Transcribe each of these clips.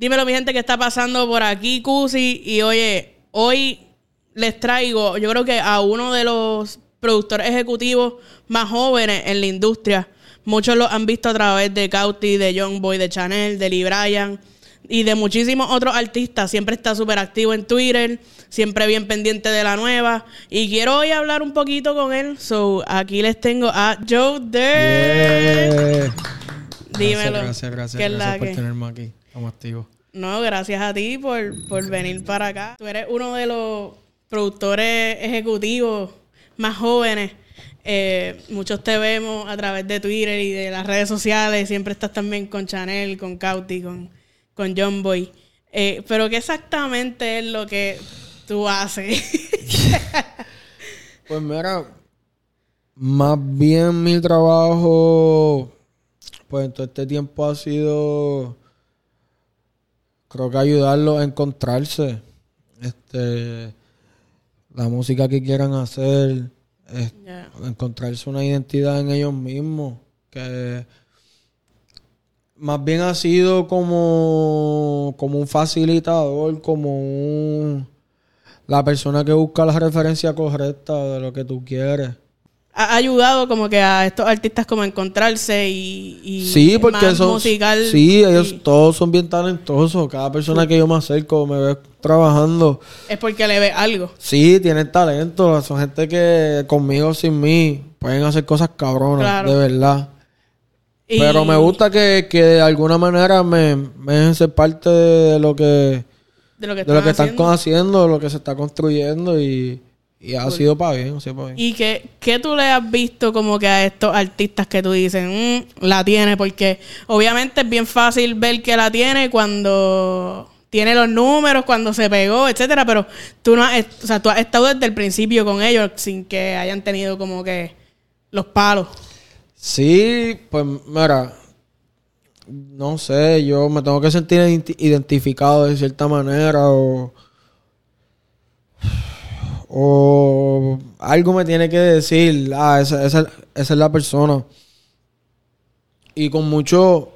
Dímelo, mi gente, que está pasando por aquí, Cusi. Y oye, hoy les traigo, yo creo que a uno de los productores ejecutivos más jóvenes en la industria. Muchos lo han visto a través de Cauti, de Young Boy, de Chanel, de Lee Bryan y de muchísimos otros artistas. Siempre está súper activo en Twitter, siempre bien pendiente de la nueva. Y quiero hoy hablar un poquito con él. So, aquí les tengo a Joe Dirt. Dímelo. Gracias, gracias, ¿Qué es gracias, por que? tenerme aquí. Estamos activos. No, gracias a ti por, por venir para acá. Tú eres uno de los productores ejecutivos más jóvenes. Eh, muchos te vemos a través de Twitter y de las redes sociales. Siempre estás también con Chanel, con Cauti, con, con John Boy. Eh, pero ¿qué exactamente es lo que tú haces? Pues mira, más bien mi trabajo, pues en todo este tiempo ha sido, creo que ayudarlos a encontrarse. Este, la música que quieran hacer, es- encontrarse una identidad en ellos mismos. Que más bien ha sido como, como un facilitador, como un, la persona que busca la referencia correcta de lo que tú quieres. Ha ayudado como que a estos artistas como a encontrarse y, y Sí, porque más son. musical. sí, ellos y- todos son bien talentosos. Cada persona que yo me acerco me ve trabajando. es porque le ve algo. Sí, tienen talento. Son gente que conmigo, sin mí, pueden hacer cosas cabronas, Claro. de verdad. Y- Pero me gusta que, que de alguna manera me, me dejen ser parte de lo que, de lo que, de lo que están haciendo. haciendo, de lo que se está construyendo y, y ha sido para bien, ha sido para bien. ¿Y qué, qué tú le has visto como que a estos artistas que tú dices, "Mm, la tiene? Porque obviamente es bien fácil ver que la tiene cuando tiene los números, cuando se pegó, etcétera, pero tú no has, o sea, tú has estado desde el principio con ellos sin que hayan tenido como que los palos. Sí, pues mira, no sé, yo me tengo que sentir identi- identificado de cierta manera o, o algo me tiene que decir, ah, esa, esa- esa es la persona. Y con mucho,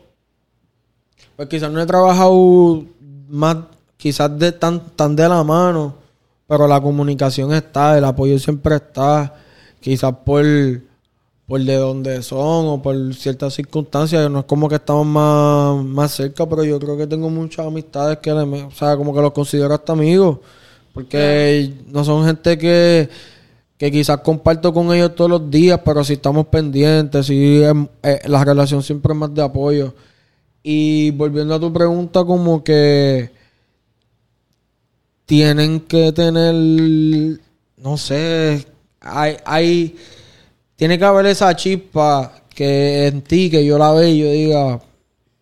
pues quizás no he trabajado más, quizás de tan, tan de la mano, pero la comunicación está, el apoyo siempre está, quizás por por de dónde son o por ciertas circunstancias. No es como que estamos más, más cerca, pero yo creo que tengo muchas amistades que, o sea, como que los considero hasta amigos. Porque no son gente que, que quizás comparto con ellos todos los días, pero si estamos pendientes, si la relación siempre es más de apoyo. Y volviendo a tu pregunta, como que tienen que tener, no sé, hay, hay, tiene que haber esa chispa que en ti, que yo la veo y yo diga,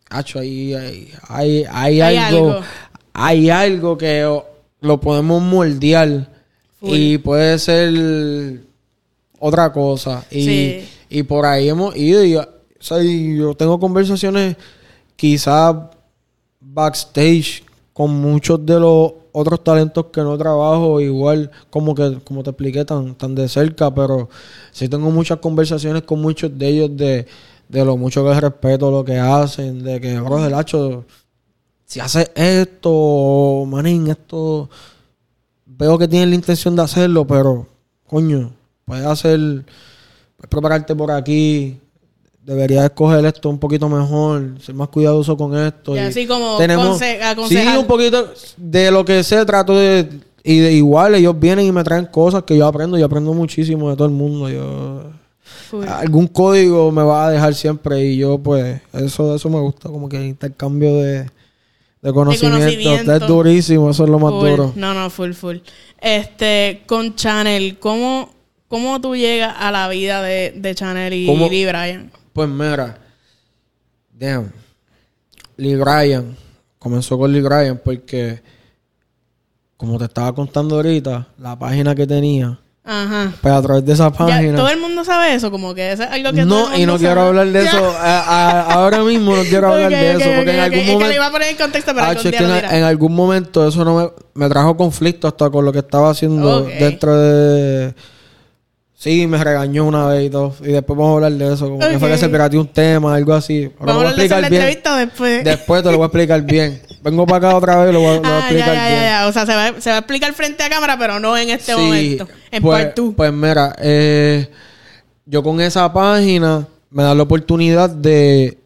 hacho, ahí hay, hay, hay Hay algo, algo. hay algo que lo podemos moldear y puede ser otra cosa. Y, Sí. y por ahí hemos ido y, o sea, y yo tengo conversaciones quizás backstage con muchos de los otros talentos que no trabajo igual como que como te expliqué tan tan de cerca pero sí tengo muchas conversaciones con muchos de ellos de, de lo mucho que respeto lo que hacen de que bro del hacho si haces esto manín esto veo que tienen la intención de hacerlo pero coño puedes hacer puedes prepararte por aquí deberías escoger esto un poquito mejor, ser más cuidadoso con esto. Y y así como tenemos, sí, un poquito de lo que sé, trato de y de igual ellos vienen y me traen cosas que yo aprendo, yo aprendo muchísimo de todo el mundo. Yo algún código me va a dejar siempre y yo pues eso eso me gusta como que el intercambio de de conocimiento, conocimiento. es durísimo, eso es lo más Full. duro. No, no, full, full. Este, con Chanel, ¿cómo, cómo tú llegas a la vida de, de Chanel y ¿Cómo? Lee Bryan? Pues mira, damn, Lee Bryan, comenzó con Lee Bryan porque, como te estaba contando ahorita, la página que tenía, Ajá. pues a través de esa Ya, página... todo el mundo sabe eso, como que eso es algo que todo no, el y no quiero hablar de eso, a- a- ahora mismo no quiero hablar de eso, porque en algún Es que momento... le iba a poner en contexto, pero Ah, que en, en algún momento eso no me, me trajo conflicto hasta con lo que estaba haciendo dentro de... Sí, me regañó una vez y todo. Y después vamos a hablar de eso. Como que fue que se pirateó un tema, algo así. Pero Vamos a de explicar la bien. Después te lo voy a explicar bien. vengo para acá otra vez y lo voy, a- lo voy a Ah, ya, explicar ya, ya. O sea, se va, se va a explicar frente a cámara, pero no en este Sí, momento. En pues, part two. pues mira, eh, yo con esa página me da la oportunidad de...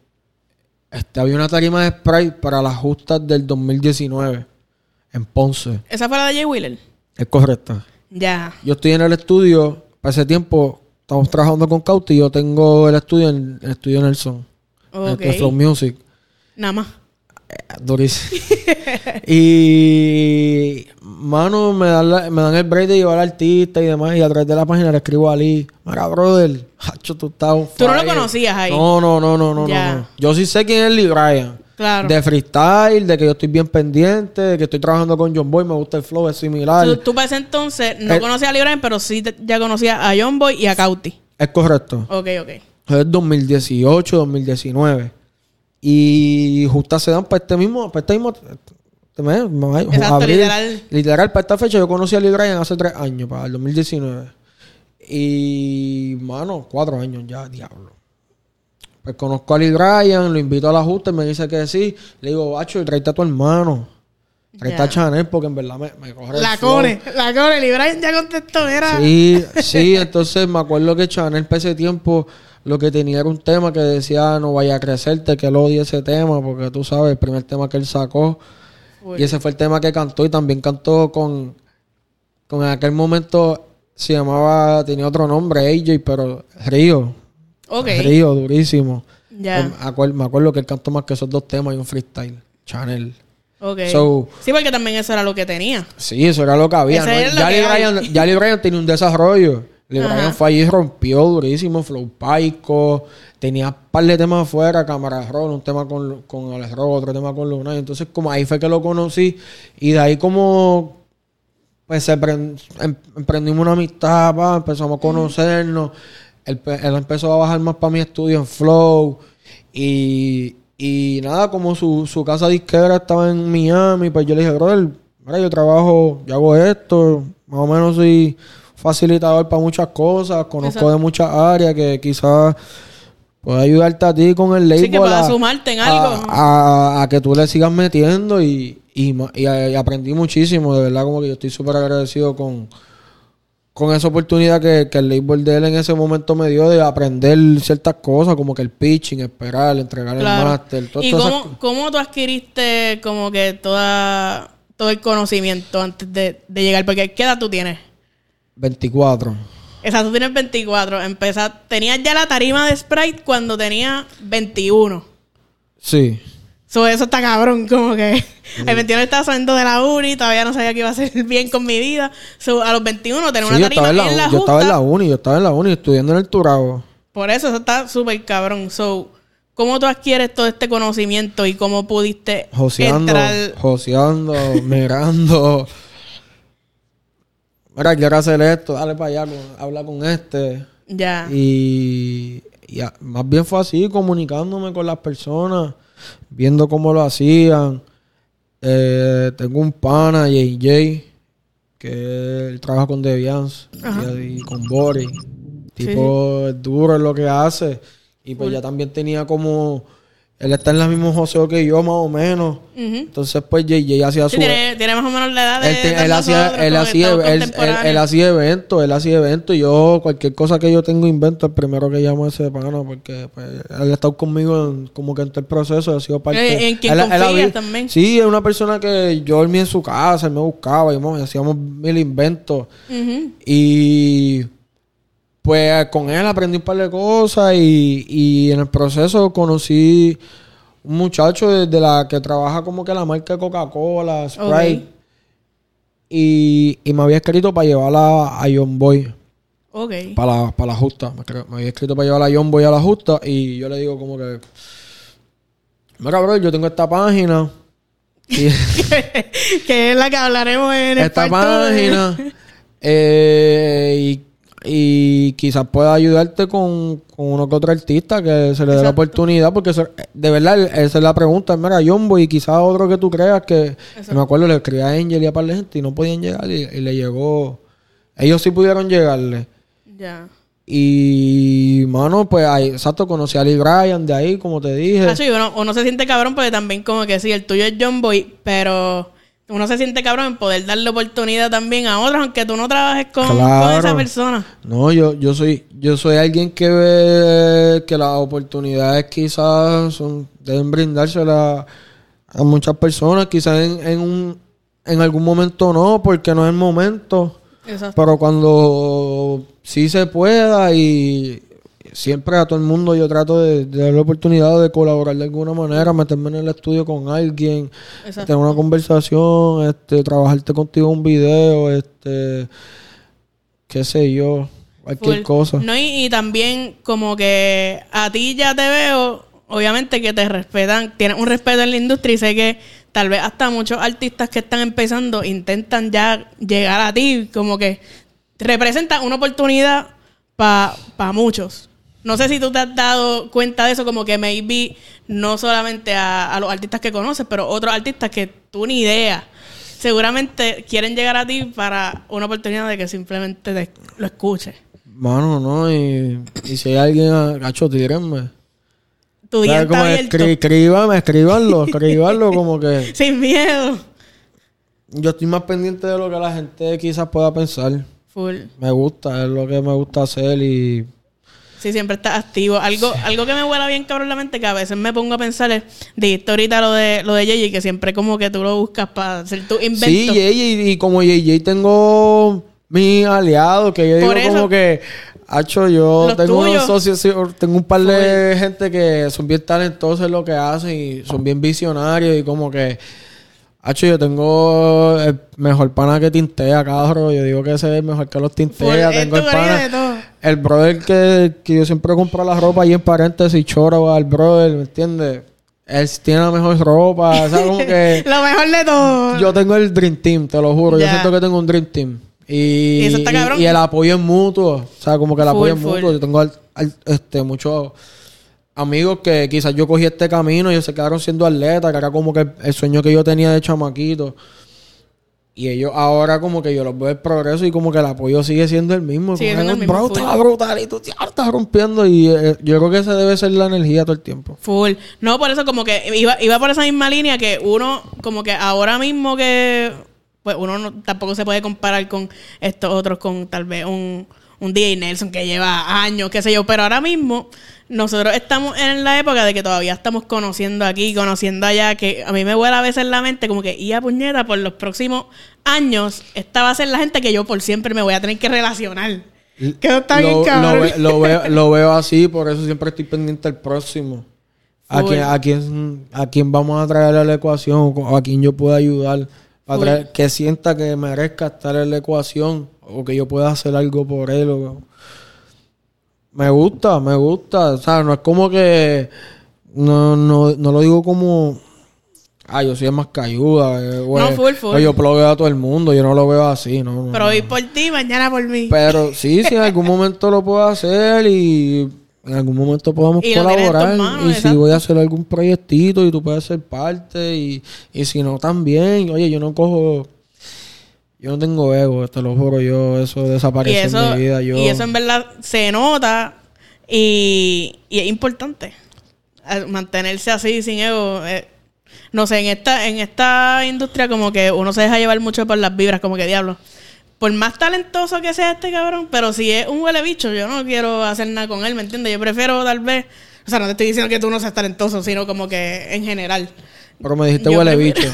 Este, había una tarima de Sprite para las justas del 2019 en Ponce. ¿Esa fue la de Jay Wheeler? Es correcto. Ya. Yo estoy en el estudio, para ese tiempo estamos trabajando con Cauti y yo tengo el estudio en el estudio Nelson. Ok. En Flow Music. Nada más. Durísimo. y mano, me dan, la- me dan el break de llevar al artista y demás. Y a través de la página le escribo a Ali. Mira, brother, hacho, tú estás Tú no lo fire". conocías ahí. No, no, no, no, no, no. Yo sí sé quién es Lee Bryan. Claro. De freestyle, de que yo estoy bien pendiente, de que estoy trabajando con John Boy, me gusta el flow, es similar. Tú, tú para ese entonces no Eh. conocías a Librain, pero sí te- ya conocías a John Boy y a Cauti. Es correcto. Ok, ok. Es 2018, 2019. Y justo se dan para este mismo, para este mismo Exacto, abril. literal. Literal, para esta fecha yo conocí a Lee Bryan hace tres años, para el 2019. Y, mano, cuatro años ya, diablo. Pues conozco a Lee Bryan, lo invito a la justa y me dice que sí. Le digo, bacho, tráete a tu hermano. Tráete Ya. a Chanel porque en verdad me, me coge el La flow. Cone, la Cone. Librain ya contestó, era. Sí, sí, entonces me acuerdo que Chanel para ese tiempo lo que tenía era un tema que decía no vaya a crecerte, que él odia ese tema, porque tú sabes, el primer tema que él sacó. Uy. Y ese fue el tema que cantó y también cantó con, con en aquel momento se llamaba, tenía otro nombre, AJ, pero Río. Ok. Río, durísimo. Ya. Me acuer- me acuerdo que él cantó más que esos dos temas y un freestyle. Chanel. Ok. So- sí, porque también eso era lo que tenía. Sí, eso era lo que había. ¿no? lo Ya, que. Bryan, Bryan tenía un desarrollo. Bryan fue allí y rompió durísimo. Flow Paico. Tenía un par de temas afuera. Cámara Roll, un tema con, con Alex Roll, otro tema con Luna. Entonces, como ahí fue que lo conocí. Y de ahí como... Pues em- emprendimos una amistad, pa, empezamos a conocernos. Él, pe- él empezó a bajar más para mi estudio en Flow. Y, y nada, como su, su casa disquera estaba en Miami, pues yo le dije, brother, mira, yo trabajo, yo hago esto, más o menos soy facilitador para muchas cosas, conozco Exacto. de muchas áreas que quizás pueda ayudarte a ti con el label. Sí, que pueda a- sumarte en algo. A, a que tú le sigas metiendo y, y, ma- y aprendí muchísimo, de verdad, como que yo estoy súper agradecido con, con esa oportunidad que, que el label de él en ese momento me dio de aprender ciertas cosas, como que el pitching, esperar, entregar Claro. el máster, todo ¿Y todas esas cómo, cómo tú adquiriste como que toda, todo el conocimiento antes de, de llegar? Porque ¿qué edad tú tienes? 24. O sea, tú tienes 24. Empezaste, tenías ya la tarima de Sprite cuando tenía 21. Sí. So, eso está cabrón, como que el 21 estaba saliendo de la uni, todavía no sabía qué iba a hacer bien con mi vida. So, a los 21 tener Sí, una yo tarima estaba, en la, en la yo estaba en la uni, yo estaba en la uni estudiando en el Turabo. Por eso, eso está súper cabrón. So, ¿cómo tú adquieres todo este conocimiento y cómo pudiste Joseando, entrar? joseando, mirando. Mira, quiero hacer esto, dale para allá, habla con este. Ya. Y, y a- más bien fue así, comunicándome con las personas, viendo cómo lo hacían. Eh, tengo un pana, JJ, que él trabaja con Deviance y, y con Boris. Tipo, es duro en lo que hace. Y pues ya también tenía como... Él está en el mismo joseo que yo, más o menos. Entonces, pues JJ hacía Sí, su... tiene, tiene más o menos la edad de, Él, te- él hacía, él hacía, él, él- hacía eventos, él hacía eventos y yo cualquier cosa que yo tengo invento, el primero que llamo a ese pana porque pues, él ha estado conmigo en, como que en todo el proceso, ha sido parte. Eh, en quien había- también. Sí, es una persona que yo dormía en su casa, él me buscaba y mo- hacíamos mil inventos y pues con él aprendí un par de cosas y, y en el proceso conocí un muchacho de, de la que trabaja como que la marca Coca-Cola, Sprite. Y, y me había escrito para llevarla a John Boy, Ok. para la, para la justa. Me, había escrito para llevar a John Boy a la justa y yo le digo como que... Mira, bro, yo tengo esta página. Y que es la que hablaremos en el esta two de- página. eh, y, y quizás pueda ayudarte con, con uno que otro artista que se le dé la oportunidad. Porque eso- de verdad, esa es la pregunta. Mira, John Boy y quizás otro que tú creas que... que me acuerdo, le escribí a Angel y a par de gente y no podían llegar y, y le llegó... Ellos sí pudieron llegarle. Ya. Y, mano, pues ahí, exacto, conocí a Lee Bryan de ahí, como te dije. Y uno, uno se siente cabrón porque también como que sí, el tuyo es John Boy, pero uno se siente cabrón en poder darle oportunidad también a otros, aunque tú no trabajes con, con Claro. esa persona. No, yo, yo soy, yo soy alguien que ve que las oportunidades quizás son, deben brindárselas a muchas personas, quizás en, en un, en algún momento no, porque no es el momento. Exacto. Pero cuando sí se pueda y siempre a todo el mundo yo trato de, de darle la oportunidad de colaborar de alguna manera, meterme en el estudio con alguien, Exacto. tener una conversación, este, trabajarte contigo un video, este, qué sé yo, cualquier Full. cosa. No, y, y también como que a ti ya te veo, obviamente que te respetan, tienes un respeto en la industria y sé que tal vez hasta muchos artistas que están empezando intentan ya llegar a ti, como que representan una oportunidad para muchos. No sé si tú te has dado cuenta de eso, como que maybe no solamente a, a los artistas que conoces, pero otros artistas que tú ni idea. Seguramente quieren llegar a ti para una oportunidad de que simplemente te- lo escuches. Mano, no, y, y si hay alguien, ah, gacho, tírenme. Tu día ¿Sabes está cómo? abierto. Escri- escríbame, escríbanlo, escríbanlo como que Sin miedo. yo estoy más pendiente de lo que la gente quizás pueda pensar. Full. Me gusta, es lo que me gusta hacer y Sí, siempre estás activo. Algo, algo que me vuela bien cabrón la mente, que a veces me pongo a pensar es, dijiste ahorita lo de, lo de JJ, que siempre como que tú lo buscas para hacer tu invento. Sí, JJ, y como JJ tengo mis aliados, que yo digo eso- como que, hacho, yo tengo unos tuyos. socios, sí, tengo un par de gente que son bien talentosos en lo que hacen y son bien visionarios y como que, hacho, yo tengo el mejor pana que tintea, cabrón. Yo digo que ese es el mejor que los tintea. Tengo el pana. El brother que, que yo siempre compro la ropa ahí en paréntesis, choro al brother, ¿me entiendes? Él tiene la mejor ropa, o sea, como que... Lo mejor de todo. Yo tengo el Dream Team, te lo juro. Yo siento que tengo un Dream Team. Y, Y eso está y- y el apoyo es mutuo. O sea, como que el Full, apoyo es full. mutuo. Yo tengo al- al- este, muchos amigos que quizás yo cogí este camino y ellos se quedaron siendo atletas, que era como que el, el sueño que yo tenía de chamaquito. Y ellos ahora como que yo los veo el progreso y como que el apoyo sigue siendo el mismo. Siendo que, el mismo, Bro, full. está brutal y tú ya estás rompiendo. Y eh, yo creo que esa debe ser la energía todo el tiempo. Full. No, por eso como que iba, iba por esa misma línea que uno, como que ahora mismo que, pues uno no- tampoco se puede comparar con estos otros, con tal vez un, un DJ Nelson que lleva años, qué sé yo, pero ahora mismo nosotros estamos en la época de que todavía estamos conociendo aquí, conociendo allá, que a mí me vuela a veces la mente como que, y a puñeta, por los próximos años, esta va a ser la gente que yo por siempre me voy a tener que relacionar. Que eso está bien lo, cabrón. lo ve- lo veo, lo veo así, por eso siempre estoy pendiente del próximo. A quién, a, quién, a quién vamos a traer a la ecuación o a quién yo pueda ayudar. Para traer- que sienta que merezca estar en la ecuación o que yo pueda hacer algo por él. o- Me gusta, me gusta. O sea, no es como que. No, no, no lo digo como. Ah, yo soy el más cayuda. eh. No, full, full. Yo ploweo a todo el mundo. Yo no lo veo así, ¿no? Pero hoy por ti, mañana por mí. Pero sí, si en algún momento lo puedo hacer y en algún momento podamos Y colaborar. manos, y si exacto. voy a hacer algún proyectito y tú puedes ser parte y, y si no también. Oye, yo no cojo... Yo no tengo ego, te lo juro. Yo eso y eso, en mi vida. Yo, y eso en verdad se nota y, y es importante. Mantenerse así sin ego. eh, no sé, en esta, en esta industria como que uno se deja llevar mucho por las vibras, como que diablo. Por más talentoso que sea este cabrón, pero si es un huele bicho, yo no quiero hacer nada con él, ¿me entiendes? Yo prefiero tal vez, o sea, no te estoy diciendo que tú no seas talentoso, sino como que en general. Pero me dijiste Yo huele prefiero- bicho.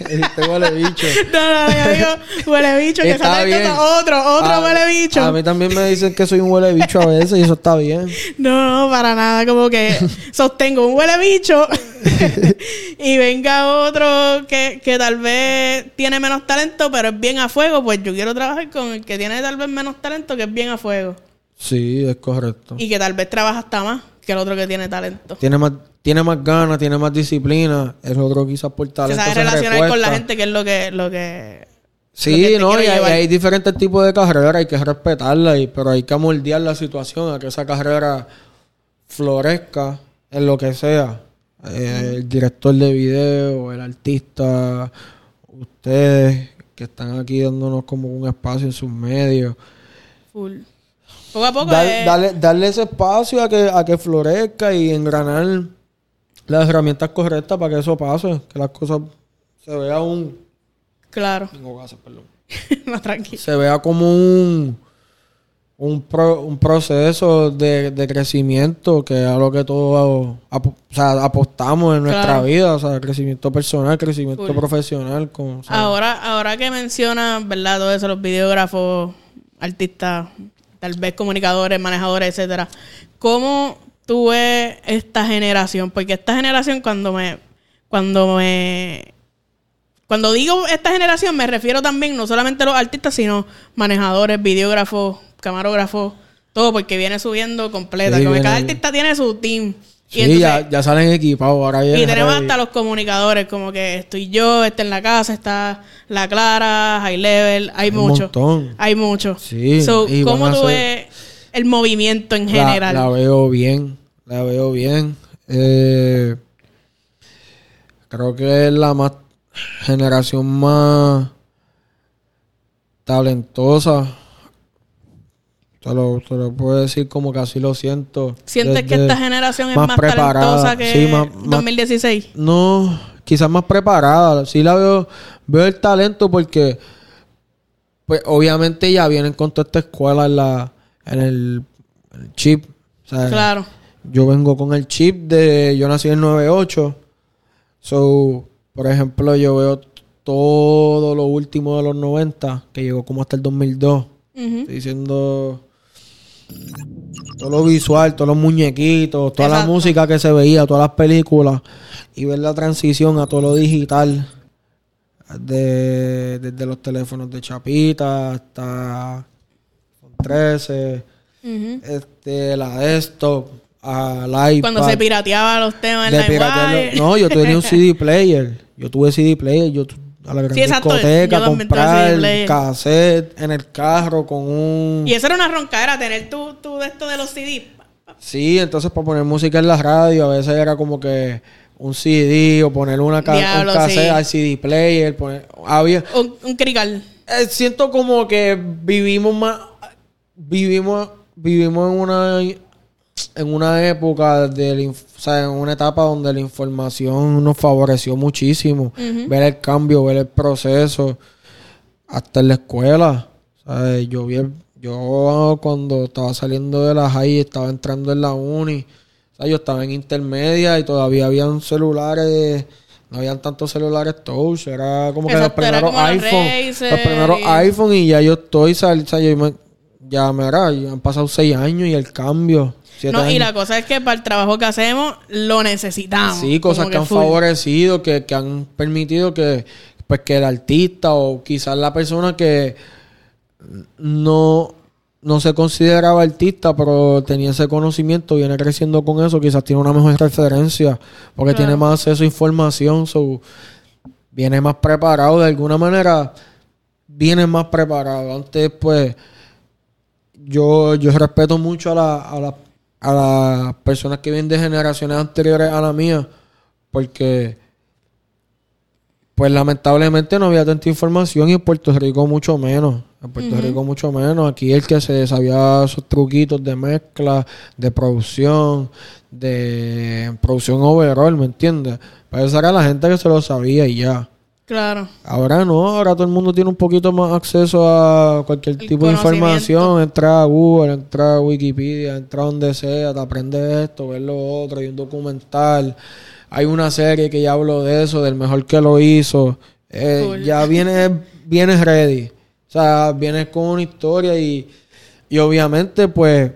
me dijiste huele bicho. No, no, yo digo huele bicho, que Está bien. otro, otro A- huele bicho. A mí también me dicen que soy un huele bicho a veces y eso está bien. No, no, para nada. Como que sostengo un huele bicho y venga otro que, que tal vez tiene menos talento, pero es bien a fuego. Pues yo quiero trabajar con el que tiene tal vez menos talento, que es bien a fuego. Sí, es correcto. Y que tal vez trabaja hasta más que el otro que tiene talento. Tiene más, tiene más ganas, tiene más disciplina. El otro quizás por Se talento sabe se relacionar con la gente, que es lo que... Lo que lo que Sí, no, y hay, diferentes tipos de carreras, hay que respetarla, y, pero hay que moldear la situación a que esa carrera florezca en lo que sea. Eh, el director de video, el artista, ustedes que están aquí dándonos como un espacio en sus medios. Full. Poco a poco Dar- es- darle, darle ese espacio a que, a que florezca y engranar las herramientas correctas para que eso pase, que las cosas se vea un... Claro. Tengo gases, perdón. no, tranquilo. se vea como un un, pro- un proceso de, de crecimiento que es a lo que todos o sea, apostamos en nuestra Claro. vida, o sea, crecimiento personal, crecimiento profesional. Con, o sea, Ahora, ahora que mencionas, ¿verdad? Todo eso, los videógrafos, artistas, tal vez comunicadores, manejadores, etcétera. ¿Cómo tú ves esta generación? Porque esta generación cuando me, cuando me, cuando digo esta generación me refiero también no solamente a los artistas, sino manejadores, videógrafos, camarógrafos, todo, porque viene subiendo completa. Sí, Como viene- cada artista tiene su team. sí, entonces- ya, ya salen equipados. Ahora y tenemos hasta los comunicadores, como que estoy yo, está en la casa, está la Clara, High Level, hay, un mucho. montón. Hay mucho. Sí, So, ¿Cómo tú ves el movimiento en general? La, veo bien, la veo bien. Eh, creo que es la más generación más talentosa. Te lo, te lo puedo decir como que así lo siento. ¿Sientes que esta generación es más más, preparada, talentosa que sí, más- más- 2016? No, quizás más preparada. Sí la veo, veo el talento porque, pues obviamente ya vienen con toda esta escuela en la, en el, en el chip. O sea, Claro. Yo vengo con el chip de, yo nací en 98. So, por ejemplo, yo veo todo lo último de los 90, que llegó como hasta el 2002. Ujú. Estoy diciendo todo lo visual, todos los muñequitos, toda la música que se veía, todas las películas y ver la transición a todo lo digital de, desde los teléfonos de chapita hasta iPhone 13, Ujú. este, la desktop, al iPad. Cuando se pirateaba los temas en la. No, yo tenía un CD player. Yo tuve CD player. Yo tu- a la gran Sí, discoteca, comprar cassette en el carro con un... Y eso era una roncadera, tener tú, tú de esto de los CD. Sí, entonces para poner música en la radio a veces era como que un CD o poner una ca- Diablo, un cassette sí. al CD player. Poner, había, Un, un crical. eh, siento como que vivimos más, vivimos, vivimos en una, en una época de, o sea, en una etapa donde la información nos favoreció muchísimo. Ver el cambio, ver el proceso, hasta en la escuela. ¿sabes? Yo vi el- yo cuando estaba saliendo de la high estaba entrando en la uni. O sea, yo estaba en intermedia y todavía habían celulares, no habían tantos celulares touch, era como que los primeros los iPhone, los primeros y- iPhone y ya yo estoy, sal- o sea, yo me- ya mira, ya han pasado seis años y el cambio. No, y la cosa es que para el trabajo que hacemos lo necesitamos. Sí, cosas que han full. favorecido, que, que han permitido que, pues, que el artista o quizás la persona que no, no se consideraba artista, pero tenía ese conocimiento, viene creciendo con eso, quizás tiene una mejor referencia, porque Claro. tiene más acceso a información, so, viene más preparado de alguna manera, viene más preparado. Antes, pues, yo, yo respeto mucho a, la, a, la- a las personas que vienen de generaciones anteriores a la mía, porque, pues lamentablemente no había tanta información y en Puerto Rico mucho menos. En Puerto Rico mucho menos. Aquí el que se sabía esos truquitos de mezcla, de producción, de producción overall, ¿me entiendes? Para eso era la gente que se lo sabía y ya. Claro. Ahora no, ahora todo el mundo tiene un poquito más acceso a cualquier El tipo de información. Entra a Google, entra a Wikipedia, entra donde sea, te aprendes esto, ves lo otro, hay un documental, hay una serie que ya hablo de eso, del mejor que lo hizo. Eh, Cool. Ya vienes, vienes ready. O sea, vienes con una historia y, y obviamente pues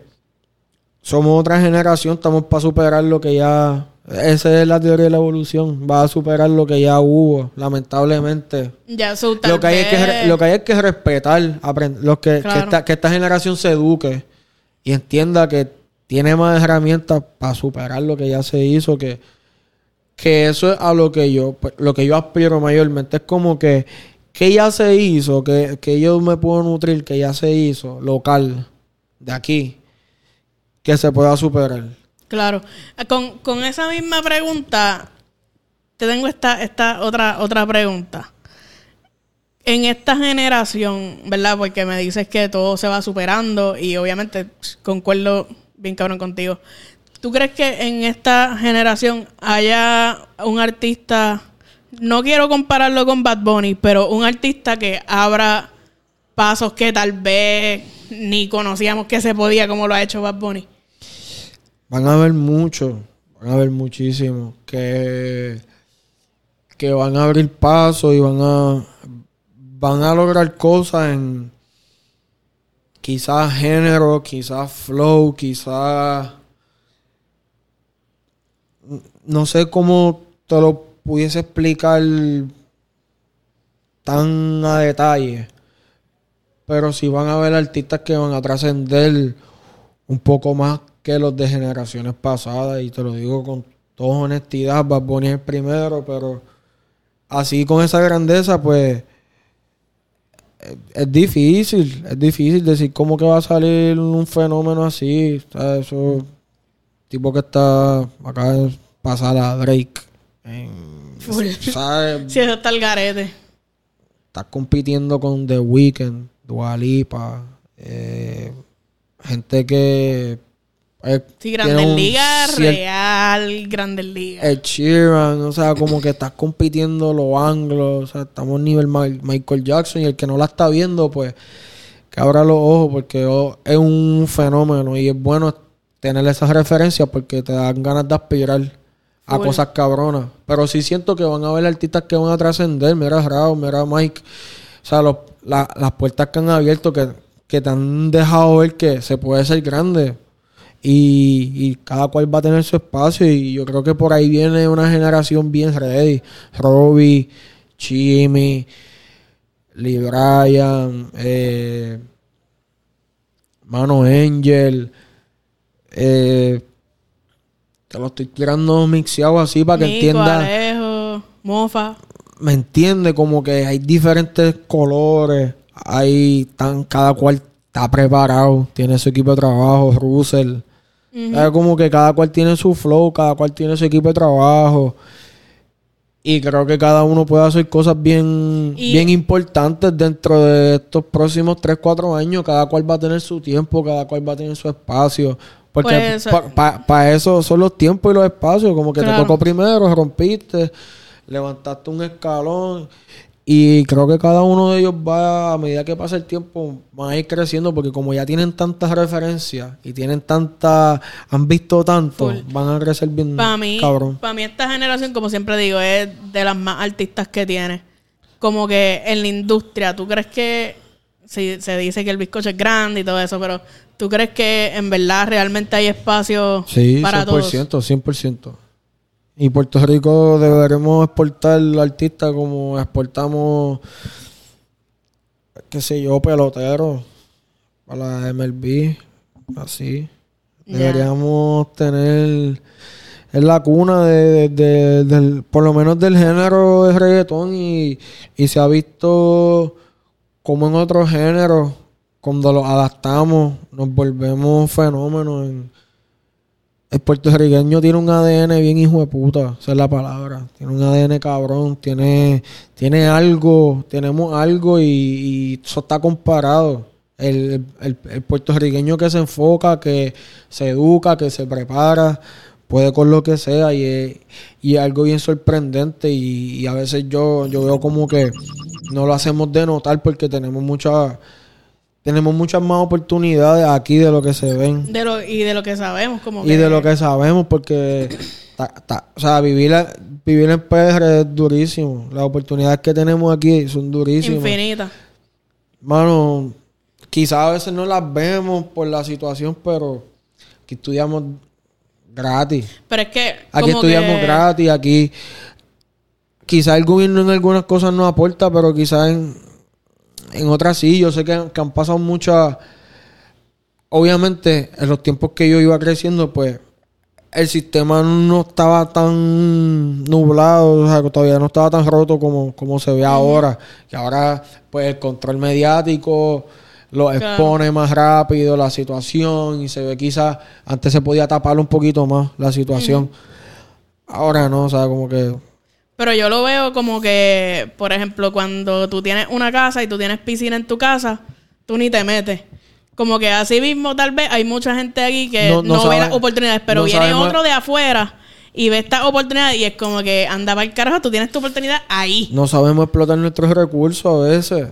somos otra generación, estamos para superar lo que ya... Esa es la teoría de la evolución. Va a superar lo que ya hubo, lamentablemente. Ya, so, tal Lo que, hay es que, lo que hay es que respetar, los que, que, esta, que esta generación se eduque y entienda que tiene más herramientas para superar lo que ya se hizo, que, que eso es a lo que yo, pues, lo que yo aspiro mayormente, es como que, que ya se hizo, que, que yo me puedo nutrir, que ya se hizo, local, de aquí, que se pueda superar. Claro. Ah, Con, con esa misma pregunta, te tengo esta, esta otra, otra pregunta. en esta generación, ¿verdad? Porque me dices que todo se va superando y obviamente pss, concuerdo bien cabrón contigo. ¿Tú crees que en esta generación haya un artista, no quiero compararlo con Bad Bunny, pero un artista que abra pasos que tal vez ni conocíamos que se podía como lo ha hecho Bad Bunny? Van a haber muchos, van a haber muchísimos que, que van a abrir paso y van a, van a lograr cosas en quizás género, quizás flow, quizás no sé cómo te lo pudiese explicar tan a detalle. Pero sí van a haber artistas que van a trascender un poco más que los de generaciones pasadas. Y te lo digo con toda honestidad, Bad Bunny es el primero, pero así con esa grandeza, pues es, es difícil, es difícil decir cómo que va a salir un fenómeno así. ¿sabes? Eso, tipo que está acá pasar a Drake. en-. ¿sabes? Si eso está el garete. Estás compitiendo con The Weeknd, Dua Lipa, eh, gente que eh, Sí, Grandes Ligas, Real, Grandes Ligas. Ed Sheeran, o sea, como que estás compitiendo los anglos, o sea, estamos a nivel Michael Jackson y el que no la está viendo, pues que abra los ojos porque oh, es un fenómeno y es bueno tener esas referencias porque te dan ganas de aspirar a cosas cabronas. Pero sí siento que van a haber artistas que van a trascender, mira Raúl, mira Mike, o sea, los- la- las puertas que han abierto que, que te han dejado ver que se puede ser grande y, y cada cual va a tener su espacio y yo creo que por ahí viene una generación bien ready. Robbie, Jimmy, Lee Bryan, eh, Mano Angel, eh, te lo estoy tirando mixeado así para que Nico, entiendas Alejo, Mofa. me entiende como que hay diferentes colores, hay tan cada cual está preparado, tiene su equipo de trabajo, Russell. Es como que cada cual tiene su flow, cada cual tiene su equipo de trabajo. Y creo que cada uno puede hacer cosas bien, Y- bien importantes dentro de estos próximos 3, 4 años. Cada cual va a tener su tiempo, cada cual va a tener su espacio. Porque Pues, para eso son los tiempos y los espacios. Como que Claro. te tocó primero, rompiste, levantaste un escalón. Y creo que cada uno de ellos va, a medida que pasa el tiempo, van a ir creciendo porque como ya tienen tantas referencias y tienen tantas, han visto tanto, Full. van a crecer bien Para mí, cabrón. para mí esta generación, como siempre digo, es de las más artistas que tiene. Como que en la industria, ¿tú crees que sí, se dice que el bizcocho es grande y todo eso, pero ¿tú crees que en verdad realmente hay espacio Sí, para 100%, todos? 100%. Y Puerto Rico deberemos exportar artistas como exportamos, qué sé yo, peloteros para la MLB, así. Deberíamos tener es la cuna de, de- de- del, por lo menos del género de reggaetón y, y se ha visto como en otros géneros, cuando los adaptamos, nos volvemos fenómenos. En, el puertorriqueño tiene un ADN bien hijo de puta, esa es la palabra. Tiene un ADN cabrón, tiene, tiene algo, tenemos algo y, eso está comparado. El, el- el puertorriqueño que se enfoca, que se educa, que se prepara, puede con lo que sea y es, y algo bien sorprendente y, y a veces yo, yo veo como que no lo hacemos de notar porque tenemos muchas tenemos muchas más oportunidades aquí de lo que se ven. De lo, y de lo que sabemos, como y que de lo que sabemos porque ta- ta- o sea vivir vivir en PR es durísimo. Las oportunidades que tenemos aquí son durísimas. Infinita. mano quizás a veces no las vemos por la situación pero aquí estudiamos gratis. Pero es que aquí estudiamos que- gratis aquí quizás el gobierno en algunas cosas nos aporta pero quizás en, en otras sí yo sé que, que han pasado muchas obviamente en los tiempos que yo iba creciendo pues el sistema no estaba tan nublado, o sea, que todavía no estaba tan roto como, como se ve ahora. Que ahora, pues, el control mediático lo Claro. expone más rápido la situación y se ve quizás, antes se podía tapar un poquito más la situación. Ahora no, o sea, como que... Pero yo lo veo como que, por ejemplo, cuando tú tienes una casa y tú tienes piscina en tu casa, tú ni te metes. Como que así mismo, tal vez, hay mucha gente aquí que No- no, no ve las oportunidades, pero no viene sabemos- otro de afuera y ve esta oportunidad y es como que anda para el carajo, tú tienes tu oportunidad ahí. No sabemos explotar nuestros recursos a veces.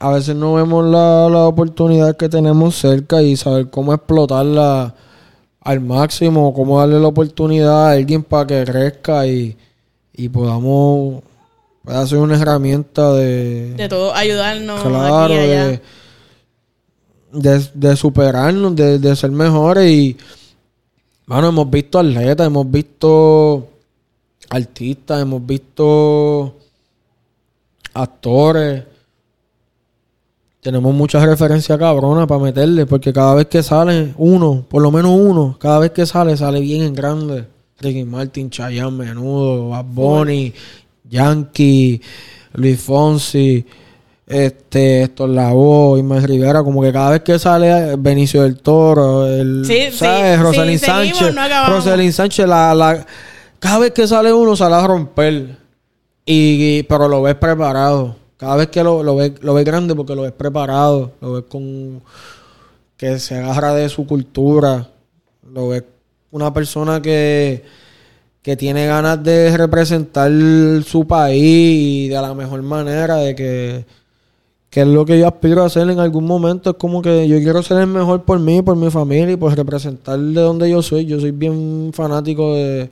A veces no vemos la, la oportunidad que tenemos cerca y saber cómo explotarla al máximo, cómo darle la oportunidad a alguien para que crezca y, y podamos pueda ser una herramienta de, De todo ayudarnos claro, aquí y allá. de, de, de superarnos, de, de ser mejores y bueno, hemos visto atletas, hemos visto artistas, hemos visto actores. Tenemos muchas referencias cabronas para meterle, porque cada vez que sale uno, por lo menos uno, cada vez que sale, sale bien en grande. Ricky Martin, Chayanne, Menudo, Bad Bunny, Yankee, Luis Fonsi, este, Héctor Lavoe, Ismael Rivera, como que cada vez que sale Benicio del Toro, el, Sí, sí, ¿sabes? sí, seguimos, Sánchez, no acabamos. Roselyn Sánchez, la, la, cada vez que sale uno sale a romper, y, y- pero lo ves preparado. Cada vez que lo, lo ves lo ves grande porque lo ves preparado, lo ves con que se agarra de su cultura, lo ves una persona que, que tiene ganas de representar su país de la mejor manera, de que, que es lo que yo aspiro a hacer en algún momento. Es como que yo quiero ser el mejor por mí, por mi familia y por representar de donde yo soy. Yo soy bien fanático de,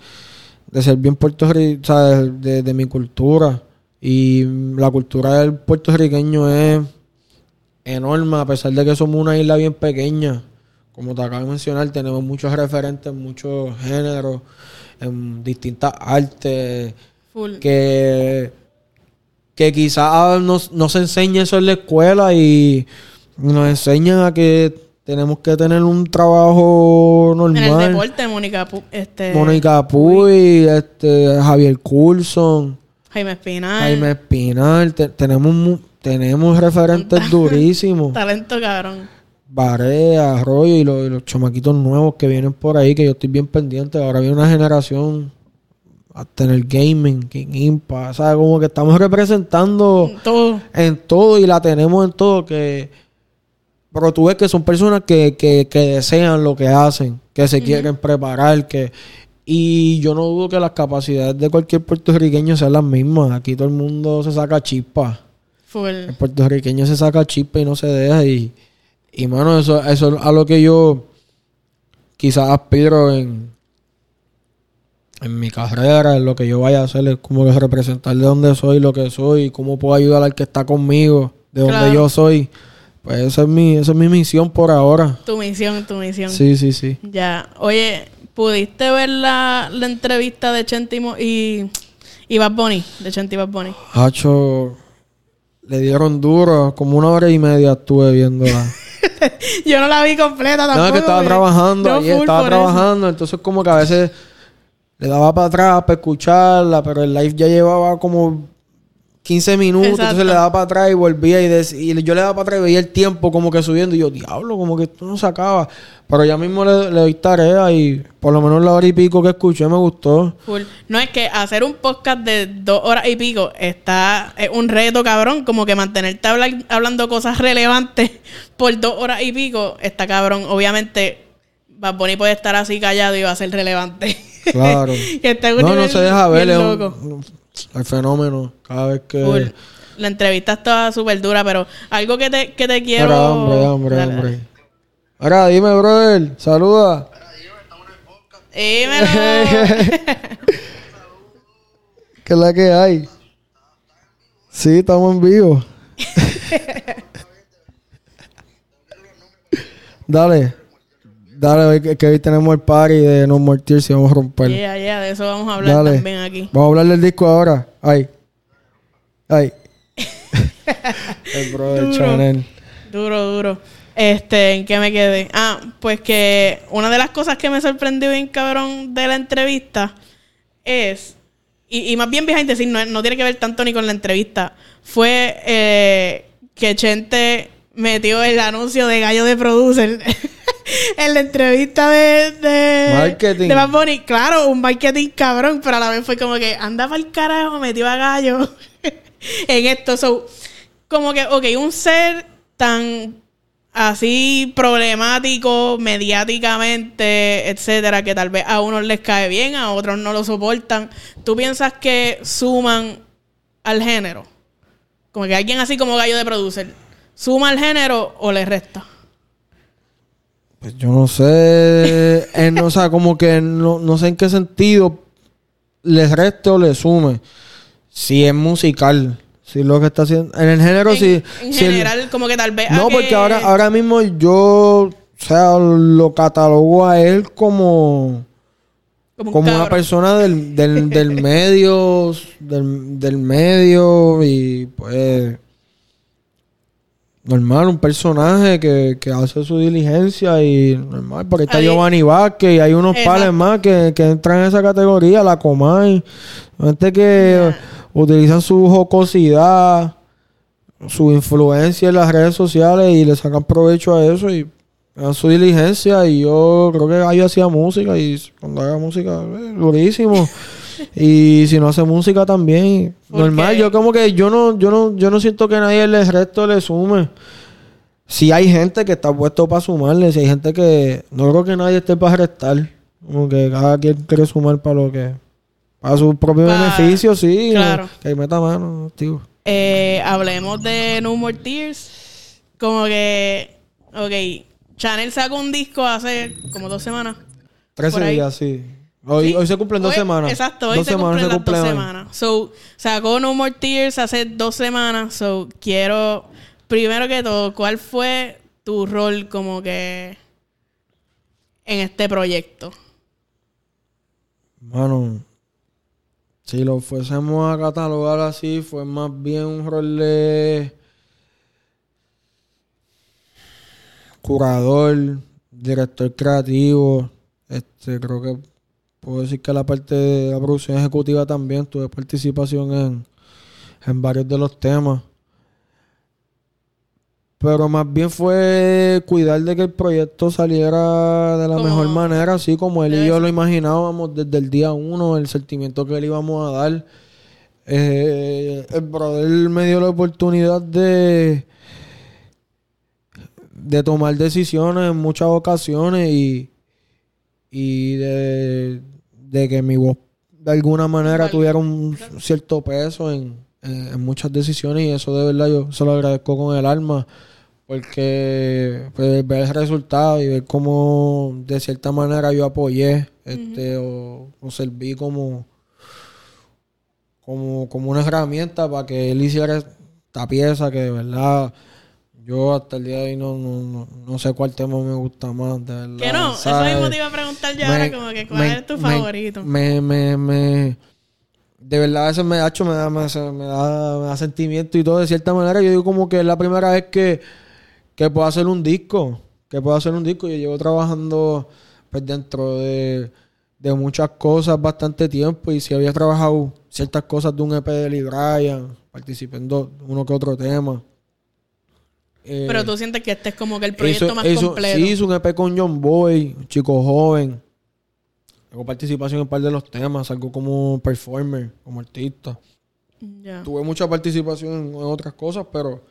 de ser bien puertorriqueño, de, de, de mi cultura. Y la cultura del puertorriqueño es enorme, a pesar de que somos una isla bien pequeña. Como te acabo de mencionar, tenemos muchos referentes, muchos géneros, en distintas artes, Full. que, que quizás no, no se enseña eso en la escuela y nos enseñan a que tenemos que tener un trabajo En el normal. deporte, Mónica, Pu- este, Mónica Puy, este, Javier Coulson. Jaime Espinal. Jaime Espinal, te- tenemos tenemos referentes durísimos. Talento cabrón. Barea, Arroyo y los, y los chamaquitos nuevos que vienen por ahí, que yo estoy bien pendiente. Ahora viene una generación hasta en el gaming, King Impa, ¿sabes? Como que estamos representando Todo. en todo y la tenemos en todo. que Pero tú ves que son personas que, que, que desean lo que hacen, que se quieren preparar, que... Y yo no dudo que las capacidades de cualquier puertorriqueño sean las mismas. Aquí todo el mundo se saca chispa. Full. El puertorriqueño se saca chispa y no se deja. Y, y mano, eso, eso es a lo que yo quizás aspiro en, en mi carrera, en lo que yo vaya a hacer, es como que representar de dónde soy, lo que soy, cómo puedo ayudar al que está conmigo, de dónde Claro. yo soy. Pues esa es mi, esa es mi misión por ahora. Tu misión, tu misión. Sí, sí, sí. Ya. Oye, ¿pudiste ver la, la entrevista de Chente y, y, Bad Bunny? De Chente y Bad Bunny. Hacho, le dieron duro, como una hora y media estuve viéndola. Yo no la vi completa tampoco. No, que estaba trabajando, ayer estaba eso. trabajando, entonces como que a veces le daba para atrás para escucharla, pero el live ya llevaba como 15 minutos, Exacto. entonces le daba para atrás y volvía y, dec- y yo le daba para atrás y veía el tiempo como que subiendo y yo, diablo, como que esto no se acaba. Pero ya mismo le, le doy tarea y por lo menos la hora y pico que escuché me gustó. No es que hacer un podcast de dos horas y pico está es un reto cabrón, como que mantenerte habla- hablando cosas relevantes por dos horas y pico está cabrón. Obviamente, Bad Bunny puede estar así callado y va a ser relevante. Claro. que está no, no se deja ver, es un- el fenómeno. Cada vez que... La entrevista estaba súper dura, pero algo que te, que te quiero. Ahora, hombre, hombre, Dale, hombre. dale. Ahora, dime, brother, saluda. Dímelo. ¿Qué es la que hay? Sí, estamos en vivo. Dale. Dale, que, que hoy tenemos el party de No More Tears y vamos a romper. yeah, yeah, de eso vamos a hablar Dale. también aquí. Vamos a hablar del disco ahora. Ay. Ay. el brother Duro. Chanel. Duro, duro. Este, ¿en qué me quedé? Ah, pues que una de las cosas que me sorprendió bien cabrón de la entrevista es, y, y más bien behind the no, no tiene que ver tanto ni con la entrevista, fue eh, que Chente metió el anuncio de Gallo de Producer en la entrevista de, de, Marketing. de Bad Bunny, claro, un marketing cabrón, pero a la vez fue como que anda para el carajo, metió a gallo en esto. So, como que, ok, un ser tan así problemático mediáticamente, etcétera, que tal vez a unos les cae bien, a otros no lo soportan. ¿Tú piensas que suman al género? Como que alguien así como gallo de producer, ¿suma al género o le resta? Pues yo no sé. eh, no, o sea, como que no, no sé en qué sentido le reste o le sume. Si es musical. Si lo que está haciendo. En el género, en, en si el- general, como que tal vez. no, que- porque ahora, ahora mismo yo. O sea, lo catalogo a él como. como, un Como una persona del, del, del medio. Del, del medio. Y pues. Normal, un personaje que, que hace su diligencia y normal. Por ahí está Ahí- Giovanni Vázquez y hay unos Exacto. pales más que, que entran en esa categoría, la Comay. Gente que utilizan su jocosidad, su influencia en las redes sociales y le sacan provecho a eso y dan su diligencia. Y yo creo que yo hacía música y cuando haga música, eh, durísimo. y si no hace música también, ¿Por normal. qué? Yo como que yo no, yo no, yo no siento que nadie el resto le sume. Si hay gente que está puesto para sumarle, si hay gente que no creo que nadie esté para restar. Como que cada quien quiere sumar para lo que para su propio beneficio, sí. claro. Que meta mano, tío. Eh, hablemos de No More Tears. Como que. Ok. Chanel sacó un disco hace como dos semanas. 13 Por ahí. días, sí. Hoy, ¿Sí? hoy se cumplen dos Hoy- semanas. Exacto, hoy dos se semanas cumplen se las dos cumplen hoy. semanas. So, sacó No More Tears hace dos semanas. So, quiero, primero que todo, ¿cuál fue tu rol como que en este proyecto? Mano, si lo fuésemos a catalogar así, fue más bien un rol de curador, director creativo. Este, creo que puedo decir que la parte de la producción ejecutiva también tuve participación en, en varios de los temas. Pero más bien fue cuidar de que el proyecto saliera de la Como mejor manera, así como él y yo lo imaginábamos desde el día uno, el sentimiento que le íbamos a dar. Eh, el brother me dio la oportunidad de, de tomar decisiones en muchas ocasiones y, y de, de que mi voz de alguna manera tuviera un cierto peso en, en- en muchas decisiones y eso de verdad yo se lo agradezco con el alma porque pues, ver el resultado y ver cómo de cierta manera yo apoyé este o, o serví como como, como una herramienta para que él hiciera esta pieza que de verdad yo hasta el día de hoy no, no, no, no sé cuál tema me gusta más de verdad Que no, eso mismo te iba a preguntar yo Me- ahora, como que cuál me- es tu me- favorito. Me, me, me, de verdad, veces me da, hecho, me da, me, da, me da, sentimiento y todo. De cierta manera, yo digo como que es la primera vez que, que puedo hacer un disco. Que puedo hacer un disco. Yo llevo trabajando pues dentro de, de muchas cosas bastante tiempo. Y si había trabajado ciertas cosas de un EP de Lee Bryan, participé en uno que otro tema. Eh, Pero tú sientes que este es como que el proyecto más hizo- completo. Sí, hizo un EP con John Boy, un chico joven. Hago participación en un par de los temas, salgo como performer, como artista. Tuve mucha participación en, en otras cosas, pero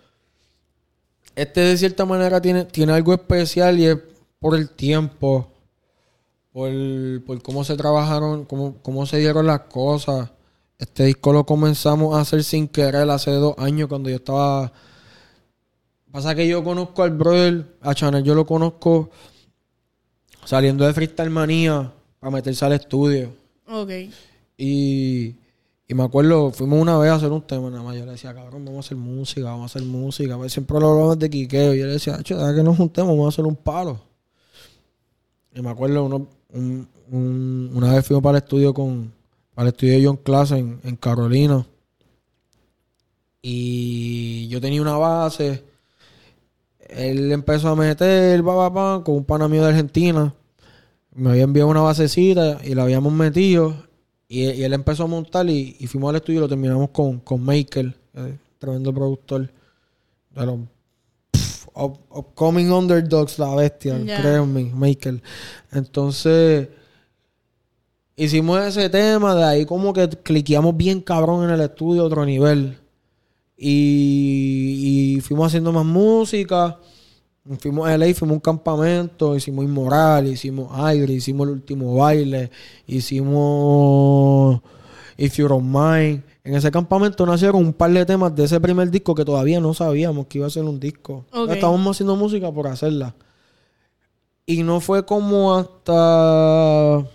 este de cierta manera tiene, tiene algo especial y es por el tiempo, por, por cómo se trabajaron, cómo, cómo se dieron las cosas. Este disco lo comenzamos a hacer sin querer hace dos años cuando yo estaba... Pasa que yo conozco al brother, a Chanel, yo lo conozco saliendo de Freestyle Manía para meterse al estudio. Ok. Y, y me acuerdo, fuimos una vez a hacer un tema nada más. Yo le decía, cabrón, vamos a hacer música, vamos a hacer música. Pues siempre lo hablamos de quiqueo. Y yo le decía, "Acho, deja que nos juntemos, vamos a hacer un palo. Y me acuerdo, uno, un- un- una vez fuimos para el estudio con, para el estudio de John Class en, en Carolina. Y yo tenía una base. Él empezó a meter, pa, pa, con un pana mío de Argentina. Me había enviado una basecita y la habíamos metido. Y, y él empezó a montar y, y fuimos al estudio y lo terminamos con, con Maker, eh, tremendo productor. De los up- upcoming underdogs, la bestia, Ya. créanme, Michael. Entonces, hicimos ese tema, de ahí como que cliqueamos bien cabrón en el estudio a otro nivel. Y, y fuimos haciendo más música. Fuimos a LA, fuimos a un campamento, hicimos Inmoral, hicimos Aire, hicimos el último baile, hicimos If You Don't Mind. En ese campamento nacieron un par de temas de ese primer disco que todavía no sabíamos que iba a ser un disco. Estábamos haciendo música por hacerla. Y no fue como hasta.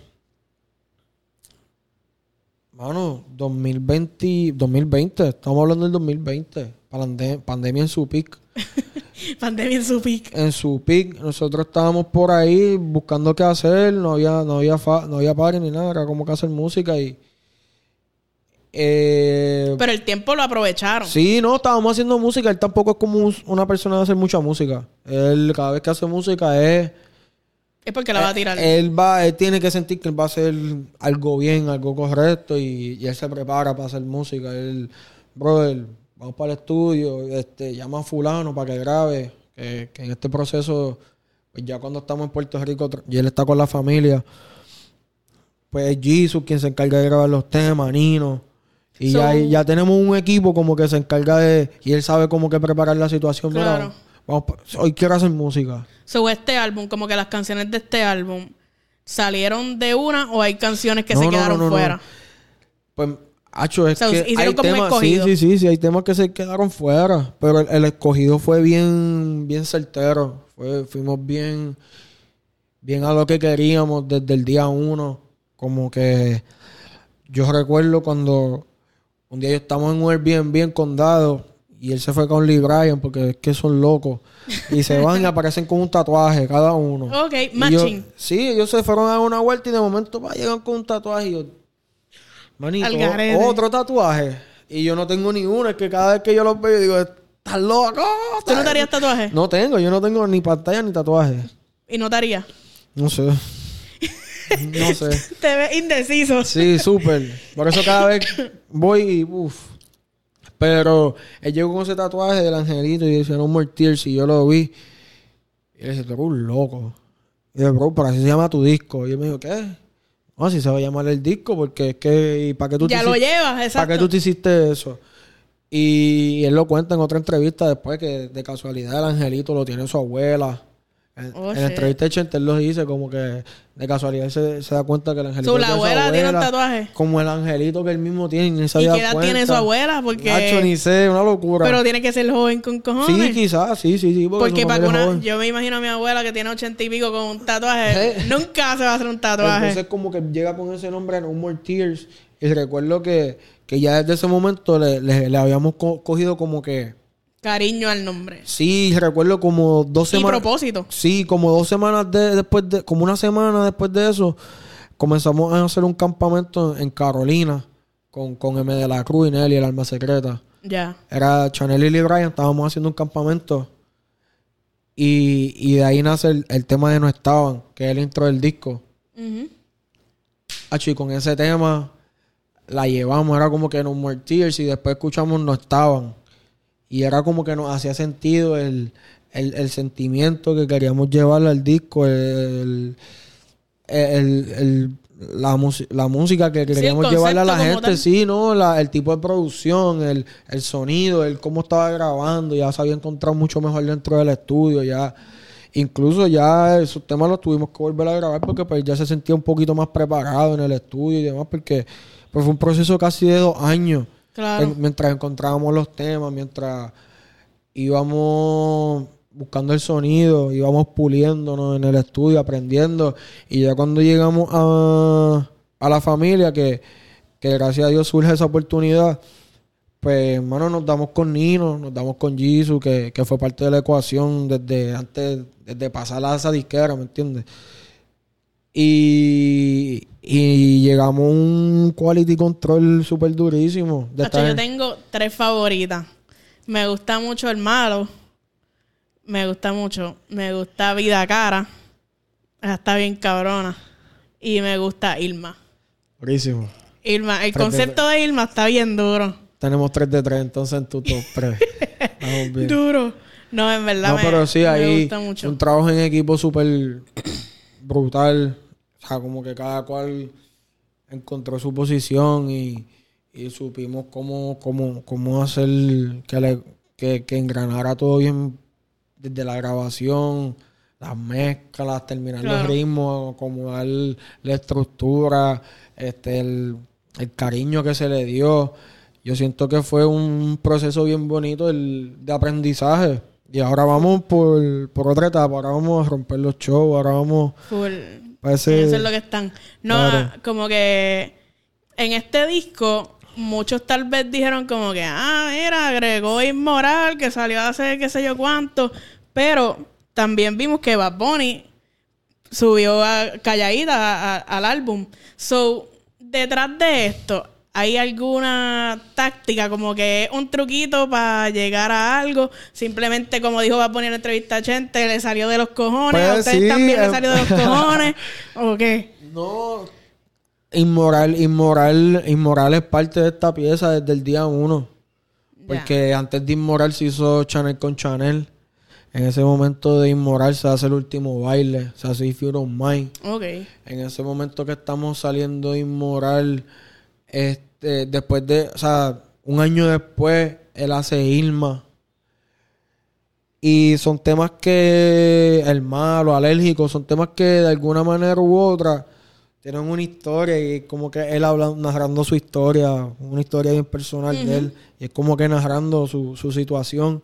Mano, 2020, 2020, estamos hablando del 2020, pande- pandemia en su peak. Pandemia en su pick. En su peak, nosotros estábamos por ahí buscando qué hacer, no había, no había, fa- no había party ni nada, era como que hacer música y. Eh, Pero el tiempo lo aprovecharon. sí, no, estábamos haciendo música, él tampoco es como un- una persona de hacer mucha música. Él cada vez que hace música es. Es porque la va a tirar. Eh, Él va, él tiene que sentir que él va a hacer algo bien, algo correcto y, y él se prepara para hacer música. Él, brother, vamos para el estudio, este, llama a fulano para que grabe, que, que en este proceso, pues ya cuando estamos en Puerto Rico y él está con la familia, pues es Jesus quien se encarga de grabar los temas, Nino. Y So- ya, ya tenemos un equipo como que se encarga de, y él sabe cómo que preparar la situación. Mira, Claro. Vamos hoy quiero hacer música. So, este álbum, como que las canciones de este álbum, ¿salieron de una o hay canciones que No, se no, quedaron no, no, no. fuera? Pues, Hacho, es que hay temas, sí, sí, sí, sí, hay temas que se quedaron fuera, pero el, el escogido fue bien, bien certero, fue, fuimos bien, bien a lo que queríamos desde el día uno, como que yo recuerdo cuando un día yo estamos en un Airbnb en Condado y él se fue con Lee Bryan porque es que son locos y se van y aparecen con un tatuaje cada uno. Ok, Y yo- matching. sí, ellos se fueron a dar una vuelta y de momento pa, llegan con un tatuaje y yo, manito, otro tatuaje. Y yo no tengo ni uno, es que cada vez que yo los veo digo, estás loco. ¿Tú no te harías tatuaje? No tengo, yo no tengo ni pantalla ni tatuaje. ¿Y no te harías? No sé. no sé. Te ves indeciso. Sí, súper. Por eso cada vez voy y uff. Pero él llegó con ese tatuaje del angelito y decía No More Tears y yo lo vi. Y le dije, tú eres un loco. Y yo, bro, pero así se llama tu disco. Y él me dijo, ¿qué? No, así se va a llamar el disco porque es que... ¿y ¿Para qué tú te Ya lo hiciste- llevas, ¿Para exacto. qué tú te hiciste eso? Y él lo cuenta en otra entrevista después que de casualidad el angelito lo tiene su abuela. En, Oh, en la entrevista de Chente él lo dice como que de casualidad se, se da cuenta que el angelito lo la su abuela tiene un tatuaje. Como el angelito que él mismo tiene ni se ¿Y qué edad cuenta. tiene su abuela? Porque... Nacho, ni sé, una locura. Pero tiene que ser joven con cojones. sí, quizás, sí, sí, sí. Porque, Porque su para una, yo me imagino a mi abuela que tiene ochenta y pico con un tatuaje. Eh. Nunca se va a hacer un tatuaje. Entonces como que llega con ese nombre No More Tears. Y recuerdo que, que ya desde ese momento le, le- le habíamos co- cogido como que... Cariño al nombre. Sí, recuerdo como dos Y semanas... propósito. Sí, como dos semanas de- después de, como una semana después de eso, comenzamos a hacer un campamento en Carolina con, con M de la Cruz y Nelly, el alma secreta. Ya. Era Chanel y Lee Bryan, estábamos haciendo un campamento. Y, y de ahí nace el, el tema de No Estaban, que es el intro del disco. Ujú. Acho, y con ese tema la llevamos, era como que No More Tears y después escuchamos No Estaban. Y era como que nos hacía sentido el, el, el sentimiento que queríamos llevarle al disco, el, el, el- la, mus- la música que queríamos llevarle a la gente, tal. sí, ¿no? La- el tipo de producción, el, el sonido, el cómo estaba grabando, ya se había encontrado mucho mejor dentro del estudio, ya... Incluso ya esos temas los tuvimos que volver a grabar porque pues ya se sentía un poquito más preparado en el estudio y demás porque pues, fue un proceso casi de dos años. Mientras encontrábamos los temas, mientras íbamos buscando el sonido, íbamos puliéndonos en el estudio, aprendiendo. Y ya cuando llegamos a, a la familia, que, que gracias a Dios surge esa oportunidad, pues hermano, nos damos con Nino, nos damos con Jisoo, que, que fue parte de la ecuación desde antes, desde pasar a esa disquera, ¿me entiendes? Y, y llegamos a un quality control súper durísimo. de estar- yo tengo tres favoritas. Me gusta mucho El Malo. Me gusta mucho. Me gusta Vida Cara. Esa está bien cabrona. Y me gusta Irma. Durísimo. Irma, el Tres de concepto de Irma está bien duro. Tenemos 3 de 3 entonces en tu top 3. Vamos bien. Duro. No, en verdad No, me, pero sí, me ahí gusta mucho. un trabajo en equipo súper brutal. O sea, como que cada cual encontró su posición y, y supimos cómo, cómo, cómo hacer que, le, que, que engranara todo bien desde la grabación, las mezclas, terminar los Claro. ritmos, acomodar la estructura, este, el, el cariño que se le dio. Yo siento que fue un proceso bien bonito el, de aprendizaje. Y ahora vamos por, por otra etapa, ahora vamos a romper los shows, ahora vamos Full. Parece- Eso es lo que están. No, Claro. ah, como que en este disco, muchos tal vez dijeron como que, ah, mira, agregó Inmoral, que salió hace qué sé yo cuánto. Pero también vimos que Bad Bunny subió a calladita a- a- al álbum. So, detrás de esto, ¿hay alguna táctica como que un truquito para llegar a algo? Simplemente, como dijo Bad Bunny en la entrevista a Chente, le salió de los cojones. Pues ¿A ustedes sí, también le eh. salió de los cojones? ¿O qué? No. Inmoral, inmoral, inmoral es parte de esta pieza desde el día uno. Porque antes de Inmoral se hizo Chanel con Chanel. En ese momento de Inmoral se hace el último baile. Se hace If You Don't Mind. Ok. En ese momento que estamos saliendo de Inmoral, este, después de, o sea, un año después, él hace Irma. Y son temas que, el malo, alérgico, son temas que de alguna manera u otra tienen una historia y como que él habla, narrando su historia, una historia bien personal de él. Y es como que narrando su, su situación.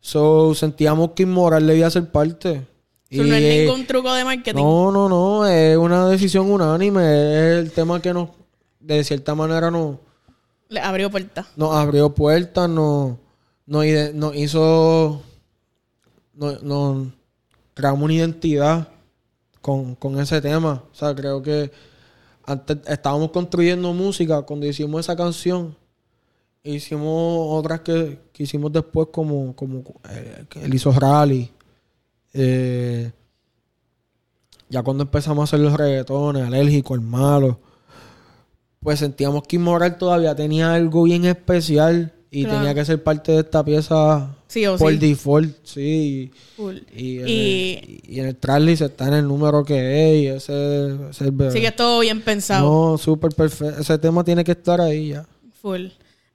So, sentíamos que Inmoral debía ser parte. Eso no Y, es ningún truco de marketing. no, no, no, es una decisión unánime, es el tema que nos, de cierta manera nos, Le abrió puertas. nos abrió puertas, nos, nos, nos hizo, nos, nos creamos una identidad con, con ese tema. O sea, creo que antes estábamos construyendo música cuando hicimos esa canción. Hicimos otras que, que hicimos después como, como eh, él hizo rally. Eh, ya cuando empezamos a hacer los reggaetones, alérgico, el malo, pues sentíamos que Inmoral todavía tenía algo bien especial y Claro. tenía que ser parte de esta pieza Sí o por sí. default, sí. Full. Y, en Y- el, y en el está en el número que es y ese, ese es el bebé. Sí que es todo bien pensado. No, súper perfecto. Ese tema tiene que estar ahí ya. Full.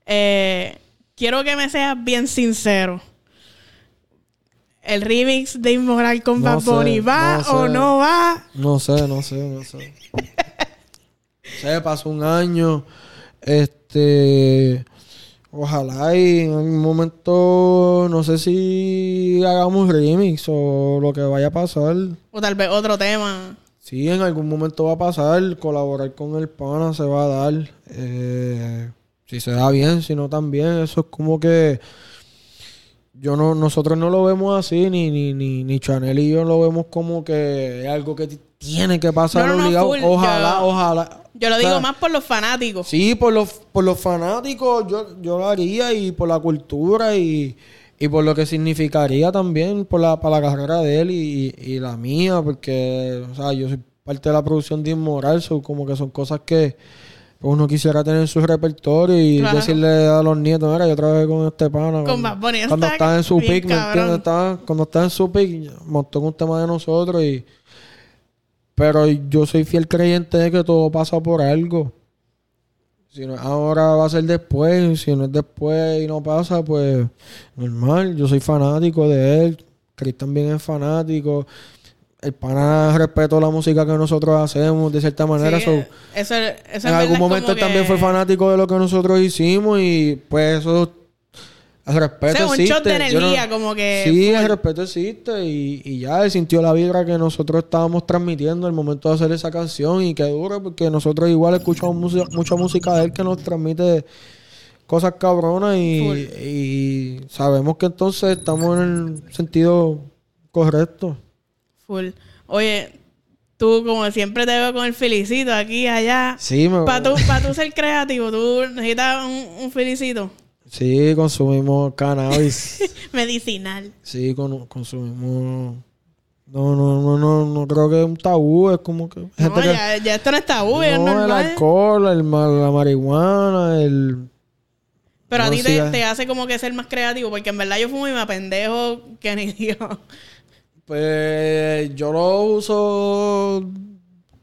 Eh, quiero que me seas bien sincero. ¿El remix de Inmoral con No Bad Bunny va no o no va? No sé, no sé, no sé. Se pasó un año. Este. Ojalá y en algún momento. No sé si hagamos remix o lo que vaya a pasar. O tal vez otro tema. Sí, en algún momento va a pasar. Colaborar con el pana se va a dar. Eh, si se da bien, si no también. Eso es como que. Yo no, nosotros no lo vemos así, ni, ni, ni, ni Chanel y yo lo vemos como que es algo que tiene que pasar No, no, no, obligado. full. ojalá, Yo- ojalá. Yo lo O sea, digo más por los fanáticos. Sí, por los, por los fanáticos yo, yo lo haría y por la cultura y, y por lo que significaría también por la, para la carrera de él y, y la mía, porque o sea, yo soy parte de la producción de Inmoral, son como que son cosas que uno quisiera tener en su repertorio y Claro. decirle a los nietos, mira, yo trabajé con este pana. Con cuando- Bunny, Cuando está en su pick, ¿me entiendes? Cuando estaba en su pick, montó un tema de nosotros y... Pero yo soy fiel creyente de que todo pasa por algo. Si no es ahora, va a ser después. Si no es después y no pasa, pues normal. Yo soy fanático de él. Chris también es fanático. El pana respetó la música que nosotros hacemos de cierta manera. Sí, so, eso, eso en algún momento él también fue fanático de lo que nosotros hicimos y pues eso... El respeto O sea, un existe. shot de Yo no- energía, como que Sí, el respeto existe y, y ya él sintió la vibra que nosotros estábamos transmitiendo al momento de hacer esa canción y que dura porque nosotros igual escuchamos música, mucha música de él que nos transmite cosas cabronas y sabemos que entonces estamos en el sentido correcto. Full. Oye, tú como siempre te veo con el felicito aquí allá. Sí, me- Para tú, pa' tú ser creativo, tú necesitas un, un felicito sí consumimos cannabis. medicinal. sí, con- consumimos... No, no, no, no, no creo que es un tabú, es como que... gente No, que- ya, ya esto no está tabú, es no, el normal. alcohol, el, la marihuana, el... Pero a No ti te, sigas- te hace como que ser más creativo, porque en verdad yo fumo y me apendejo que ni Dios. Pues yo lo uso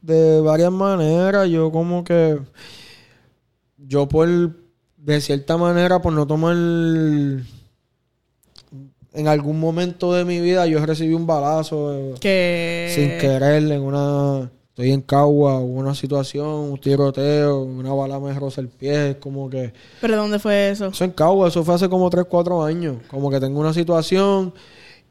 de varias maneras. Yo como que... Yo por... De cierta manera, por no tomar... En algún momento de mi vida yo recibí un balazo eh, Que... sin querer en una... Estoy en Cagua, hubo una situación, un tiroteo, una bala me roza el pie, es como que... ¿Pero dónde fue eso? Eso en Cagua, eso fue hace como 3, 4 años. Como que tengo una situación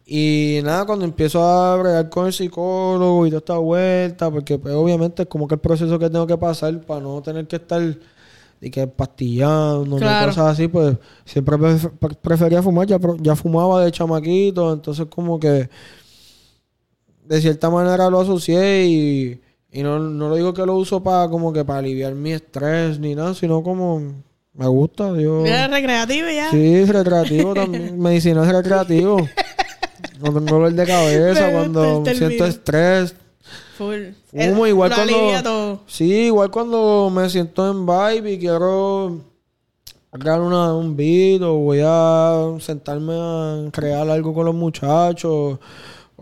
y nada, cuando empiezo a bregar con el psicólogo y toda esta vuelta, porque pues, obviamente es como que el proceso que tengo que pasar para no tener que estar y que pastillando, Claro. cosas así, pues siempre pref- pre- prefería fumar, ya, ya fumaba de chamaquito, entonces como que de cierta manera lo asocié y, y no, no lo digo que lo uso para como que para aliviar mi estrés ni nada, sino como me gusta, yo... Mira, recreativo ya. Sí, recreativo también. Medicina es recreativo. No tengo dolor de cabeza cuando siento estrés. Full. Fumo igual lo cuando- todo. Sí, igual cuando me siento en vibe y quiero crear una, un beat o voy a sentarme a crear algo con los muchachos.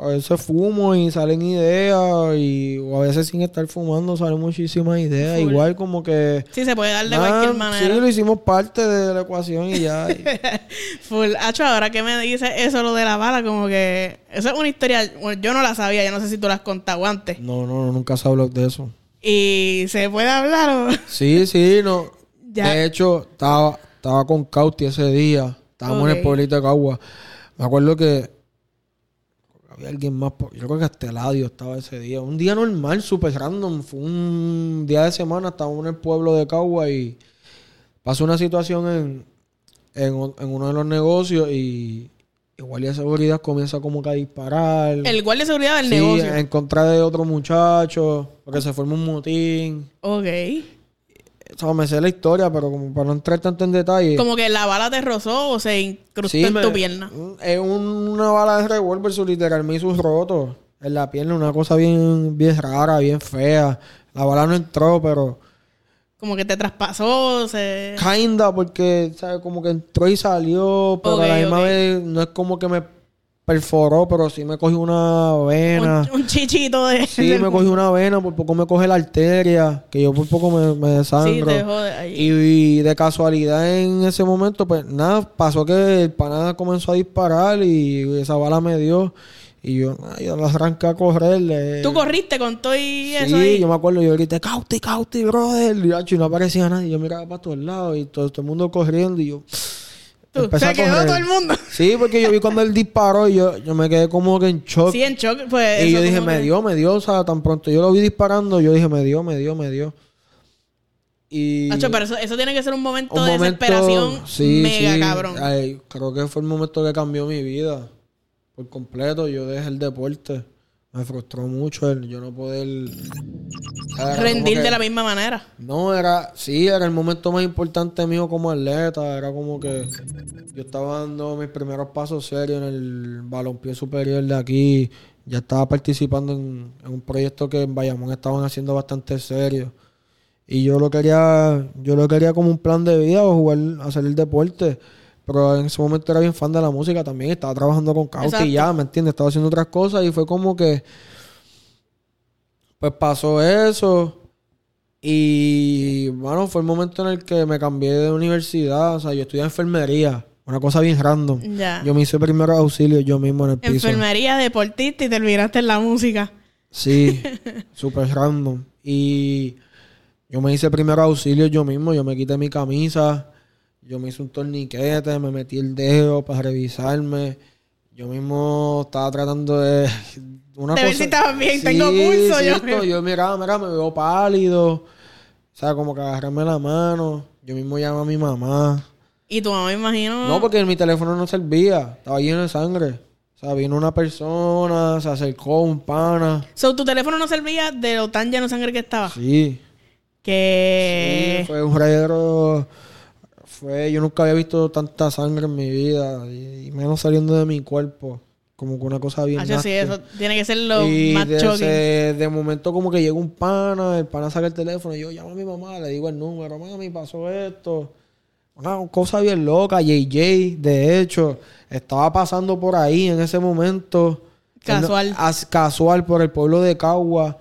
A veces fumo y salen ideas y o a veces sin estar fumando salen muchísimas ideas. Full. Igual como que... Sí, se puede dar de cualquier manera. Sí, lo hicimos parte de la ecuación y ya. y- Full. Hacho, ahora que me dice eso, lo de la bala, como que... Eso es una historia... bueno, yo no la sabía, yo no sé si tú la has contado antes. No, no, no, nunca se habló de eso. Y se puede hablar o... Sí, sí, no. Ya. De hecho, estaba, estaba con Cauti ese día. Estábamos en el pueblito de Cagua. Me acuerdo que había alguien más. por- Yo creo que hasta Eladio estaba ese día. Un día normal, súper random. Fue un día de semana. Estábamos en el pueblo de Cagua y pasó una situación en, en, uno de los negocios y igual de seguridad comienza como que a disparar. El guardia de seguridad del Sí, negocio. en contra de otro muchacho, porque se formó un motín. Ok. O sea, me sé la historia, pero como para no entrar tanto en detalle. Como que la bala te rozó o se incrustó Sí, en me- tu pierna. Es un- una bala de revólver, su literal me hizo un roto en la pierna, una cosa bien, bien rara, bien fea. La bala no entró, pero Como que te traspasó, se... kinda, porque, ¿sabes? Como que entró y salió, pero a la misma vez no es como que me perforó, pero sí me cogió una vena. Un, un chichito de... Sí, me cogió una vena, por poco me coge la arteria, que yo por poco me, me Sí, desangro. te jode ahí. Y, de casualidad en ese momento, pues nada, pasó que el pana comenzó a disparar y esa bala me dio. Y yo, ay, yo la arranqué a correrle. Tú corriste con todo y Sí, ahí. yo me acuerdo, yo grité, Cauti, Cauti, brother. Y, y no aparecía nadie. Yo miraba para todos lados y todo, todo el mundo corriendo y yo Tú, se quedó todo el mundo. Sí, porque yo vi cuando él disparó y yo, yo me quedé como que en shock. Sí, en shock, pues... y yo dije, me que- dio, me dio. O sea, tan pronto yo lo vi disparando, yo dije, me dio, me dio, me dio. Y... Hacho, pero eso, eso tiene que ser un momento un de momento- desesperación sí, mega sí. cabrón. Ay, creo que fue el momento que cambió mi vida por completo. Yo dejé el deporte. Me frustró mucho el yo no poder Rendir de la misma manera. No, era, sí, era el momento más importante mío como atleta. Era como que yo estaba dando mis primeros pasos serios en el balompié superior de aquí. Ya estaba participando en, en un proyecto que en Bayamón estaban haciendo bastante serio. Y yo lo quería, yo lo quería como un plan de vida o jugar, hacer el deporte. Pero en ese momento era bien fan de la música también. Estaba trabajando con Cauti ya, ¿me entiendes? Estaba haciendo otras cosas y fue como que... Pues pasó eso. Y bueno, fue el momento en el que me cambié de universidad. O sea, yo estudié enfermería. Una cosa bien random. Ya. Yo me hice primero auxilio yo mismo en el piso. Enfermería, deportista y terminaste en la música. Sí, súper random. Y yo me hice primero auxilio yo mismo. Yo me quité mi camisa. Yo me hice un torniquete. Me metí el dedo para revisarme. Yo mismo estaba tratando de... Una De ver si estabas bien, tengo pulso, yo- yo. Yo miraba, mira, me veo pálido. O sea, como que agarrarme la mano. Yo mismo llamé a mi mamá. Y tu mamá, me imagino... No, porque mi teléfono no servía. Estaba lleno de sangre. O sea, vino una persona, se acercó un pana. So, tu teléfono no servía de lo tan lleno de sangre que estaba. Sí. Que... Sí, fue un reguero. Fue, yo nunca había visto tanta sangre en mi vida. Y, y menos saliendo de mi cuerpo. Como que una cosa bien. Hacho, sí, eso tiene que ser lo y más de, ese- de momento como que llega un pana, el pana saca el teléfono y yo llamo a mi mamá, le digo el número, mami, pasó esto. una cosa bien loca. JJ, de hecho, estaba pasando por ahí en ese momento. Casual. As- casual por el pueblo de Cagua.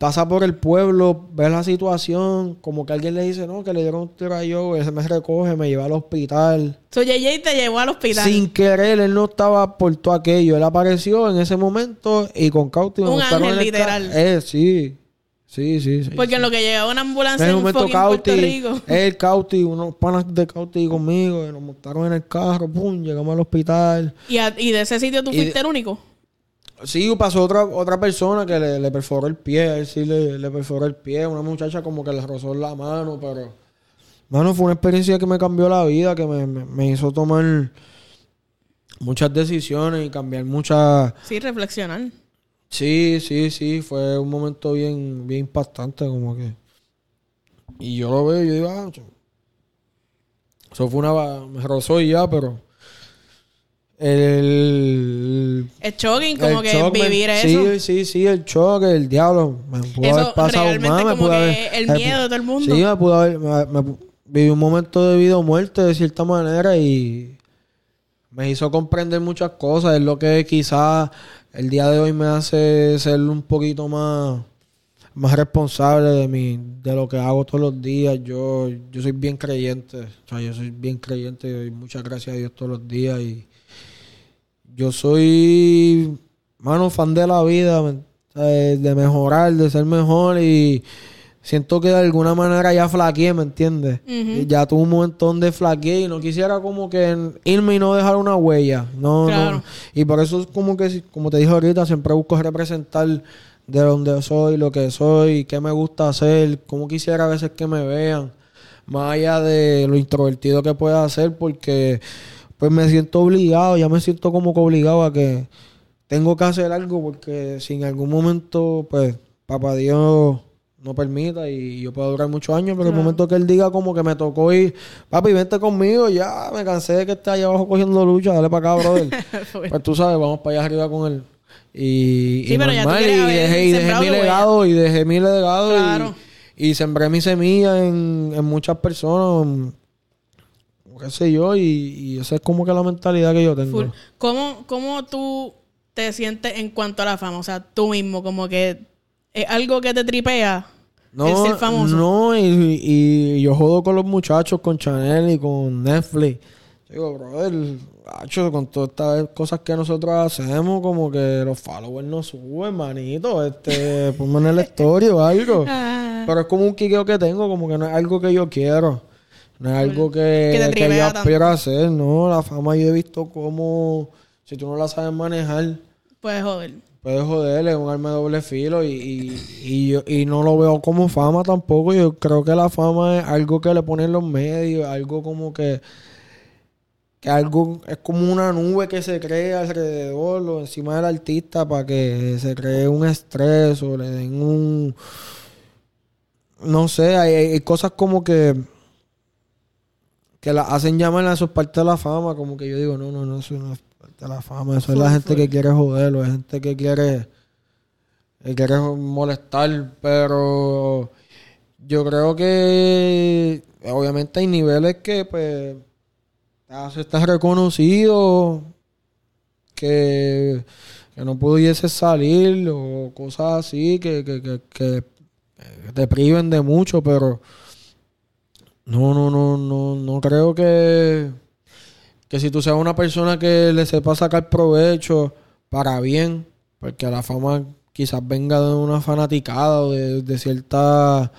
Pasa por el pueblo, ve la situación, como que alguien le dice, no, que le dieron un tiro a yo, él se me recoge, me lleva al hospital. So, JJ te llevó al hospital. Sin querer, él no estaba por todo aquello. Él apareció en ese momento y con Cauti me Un ángel, en el literal. Eh, sí. Sí, sí, sí. Porque sí. en lo que llegaba una ambulancia En en, ese momento fucking Puerto Cauti, Rico. él, Cauti, unos panas de Cauti conmigo, y nos montaron en el carro, pum, llegamos al hospital. Y, a- y de ese sitio tú Y fuiste de- el único. Sí, pasó otra, otra persona que le, le perforó el pie, sí le, le perforó el pie, una muchacha como que le rozó la mano, pero... Mano, fue una experiencia que me cambió la vida, que me, me- me hizo tomar muchas decisiones y cambiar muchas... Sí, reflexionar. Sí, sí, sí, fue un momento bien, bien impactante, como que. Y yo lo veo y yo digo, ah, eso fue una. Me rozó y ya, pero. El. Es shocking, como el que shock me- vivir eso. Sí, sí, sí, el choque, el diablo. Me pudo Eso haber pasado más, me pudo haber- el miedo de todo el mundo. Sí, me pudo haber. me- me viví un momento de vida o muerte de cierta manera y. Me hizo comprender muchas cosas. Es lo que quizás el día de hoy me hace ser un poquito más, más responsable de mi, de lo que hago todos los días. Yo, yo soy bien creyente. O sea, yo soy bien creyente y muchas gracias a Dios todos los días. Y yo soy, mano, fan de la vida, de mejorar, de ser mejor y siento que de alguna manera ya flaqueé, ¿me entiendes? Y Ya tuve un montón de flaqueé y no quisiera como que irme y no dejar una huella. No, Claro. no. Y por eso es como que, como te dije ahorita, siempre busco representar de donde soy, lo que soy, qué me gusta hacer, cómo quisiera a veces que me vean, más allá de lo introvertido que pueda hacer, porque pues me siento obligado, ya me siento como que obligado a que tengo que hacer algo, porque si en algún momento, pues, papá Dios no permita y yo puedo durar muchos años, pero el Claro. momento que él diga como que me tocó ir, papi, vente conmigo, ya me cansé de que esté allá abajo cogiendo lucha, dale para acá, brother. pues tú sabes, vamos para allá arriba con él. Y, Sí, y pero ya normal, y quieres haber dejé, y dejé mi legado, y dejé mi legado, y- Claro. y, sembré mi semilla en, en muchas personas, qué sé yo, y, y esa es como que la mentalidad que yo tengo. Full. ¿Cómo, ¿Cómo tú te sientes en cuanto a la fama? O sea, tú mismo, como que es algo que te tripea el No, ser famoso. no, y, y yo jodo con los muchachos, con Chanel y con Netflix. Digo, brother, hacho, con todas estas cosas que nosotros hacemos, como que los followers no suben, manito. Este, ponme en el story o algo. Ah, Pero es como un quiqueo que tengo, como que no es algo que yo quiero. No es algo que, Que que yo tripea aspiro a hacer, no. La fama yo he visto como, si tú no la sabes manejar, puedes joder. puedes joder, es un arma de doble filo y, y, y, yo- y no lo veo como fama tampoco. Yo creo que la fama es algo que le ponen los medios, algo como que, que algo es como una nube que se crea alrededor o encima del artista para que se cree un estrés o le den un... No sé, hay, hay cosas como que que la hacen llamar a eso parte de la fama, como que yo digo, no, no, no, eso no es parte de la fama, eso es la gente que quiere joderlo, es gente que quiere, que quiere molestar, pero yo creo que obviamente hay niveles que pues estar reconocido, que, que no pudiese salir o cosas así que, que, que, que te priven de mucho, pero no, no, no, no, no creo que, que si tú seas una persona que le sepa sacar provecho para bien, porque la fama quizás venga de una fanaticada o de, de cierta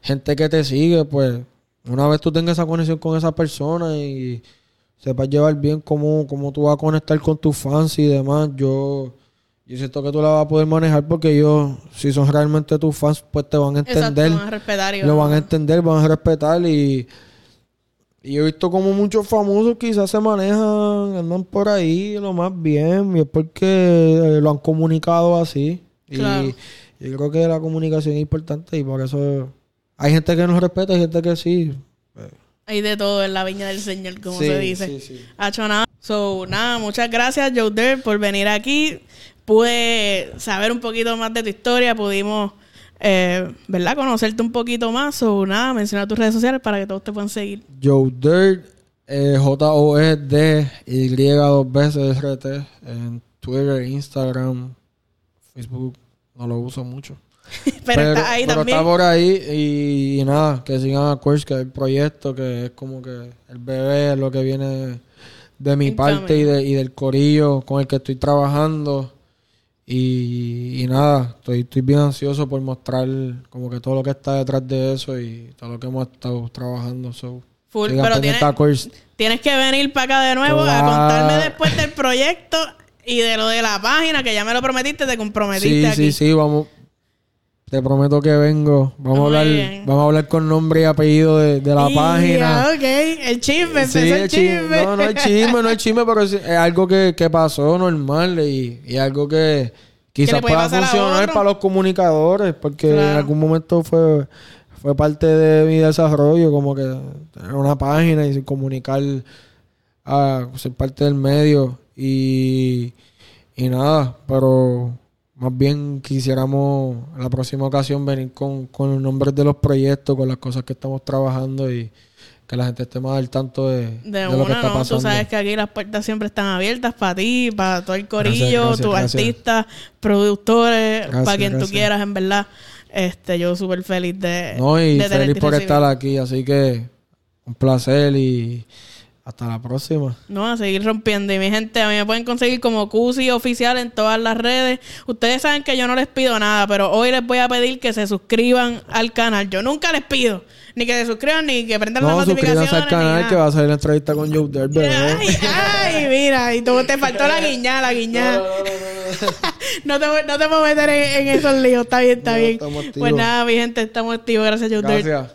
gente que te sigue, pues una vez tú tengas esa conexión con esa persona y sepas llevar bien cómo, cómo tú vas a conectar con tus fans y demás, yo, yo siento que tú la vas a poder manejar porque ellos, si son realmente tus fans, pues te van a entender Exacto, van a respetar y lo van a entender, van a respetar y, y he visto como muchos famosos quizás se manejan, andan por ahí lo más bien y es porque eh, lo han comunicado así. Claro. Y yo creo que la comunicación es importante y por eso hay gente que no respeta, hay gente que sí. Hay de todo en la viña del Señor, como Sí, se dice. sí, sí. Hacho nada. So, nada, muchas gracias, Joder, por venir aquí. Pude saber un poquito más de tu historia. Pudimos eh, ¿verdad? Conocerte un poquito más o nada, mencionar tus redes sociales para que todos te puedan seguir. Joe Dirt, eh, J-O-E-D-Y dos veces R-T en Twitter, Instagram, Facebook. No lo uso mucho. pero, está ahí pero también. está por ahí y, nada, que sigan a Quirks, que es el proyecto, que es como que el bebé es lo que viene de mi parte y, de, y del corillo con el que estoy trabajando. Y, y nada, estoy, estoy bien ansioso por mostrar como que todo lo que está detrás de eso y todo lo que hemos estado trabajando. So, Full, pero tienes, tienes que venir para acá de nuevo a contarme después del proyecto y de lo de la página, que ya me lo prometiste, te comprometiste Sí, aquí. sí, sí, vamos. Te prometo que vengo. Vamos a hablar, bien. vamos a hablar con nombre y apellido de, de la Y, página. ah, ok, el chisme, Sí, el el chisme. chisme. No, no es chisme, no es chisme, pero es, es algo que, que pasó normal y, y algo que quizás pueda funcionar para los comunicadores, porque en algún momento fue, fue parte de mi desarrollo, como que tener una página y comunicar, a ser parte del medio y, y nada, pero más bien quisiéramos en la próxima ocasión venir con, con los nombres de los proyectos, con las cosas que estamos trabajando y que la gente esté más al tanto de, De, de lo que una, está ¿no? pasando. Tú sabes que aquí las puertas siempre están abiertas para ti, para todo el corillo, tus artistas, productores, Gracias, para quien tú gracias. quieras, en verdad. Este, yo súper feliz de, No, y de feliz por recibido. estar aquí, así que un placer y hasta la próxima. No, a seguir rompiendo. Y mi gente, a mí me pueden conseguir como Cusi oficial en todas las redes. Ustedes saben que yo no les pido nada, pero hoy les voy a pedir que se suscriban al canal. Yo nunca les pido ni que se suscriban ni que prendan No, las notificaciones. al canal que va a salir la entrevista con Joe. Ay, ay, mira, y tú te faltó la guiñada, la guiñada. No te, voy- no te puedo meter en, en esos líos, está bien, está No, bien. Pues nada, mi gente, estamos activos. Gracias, Joe. Gracias.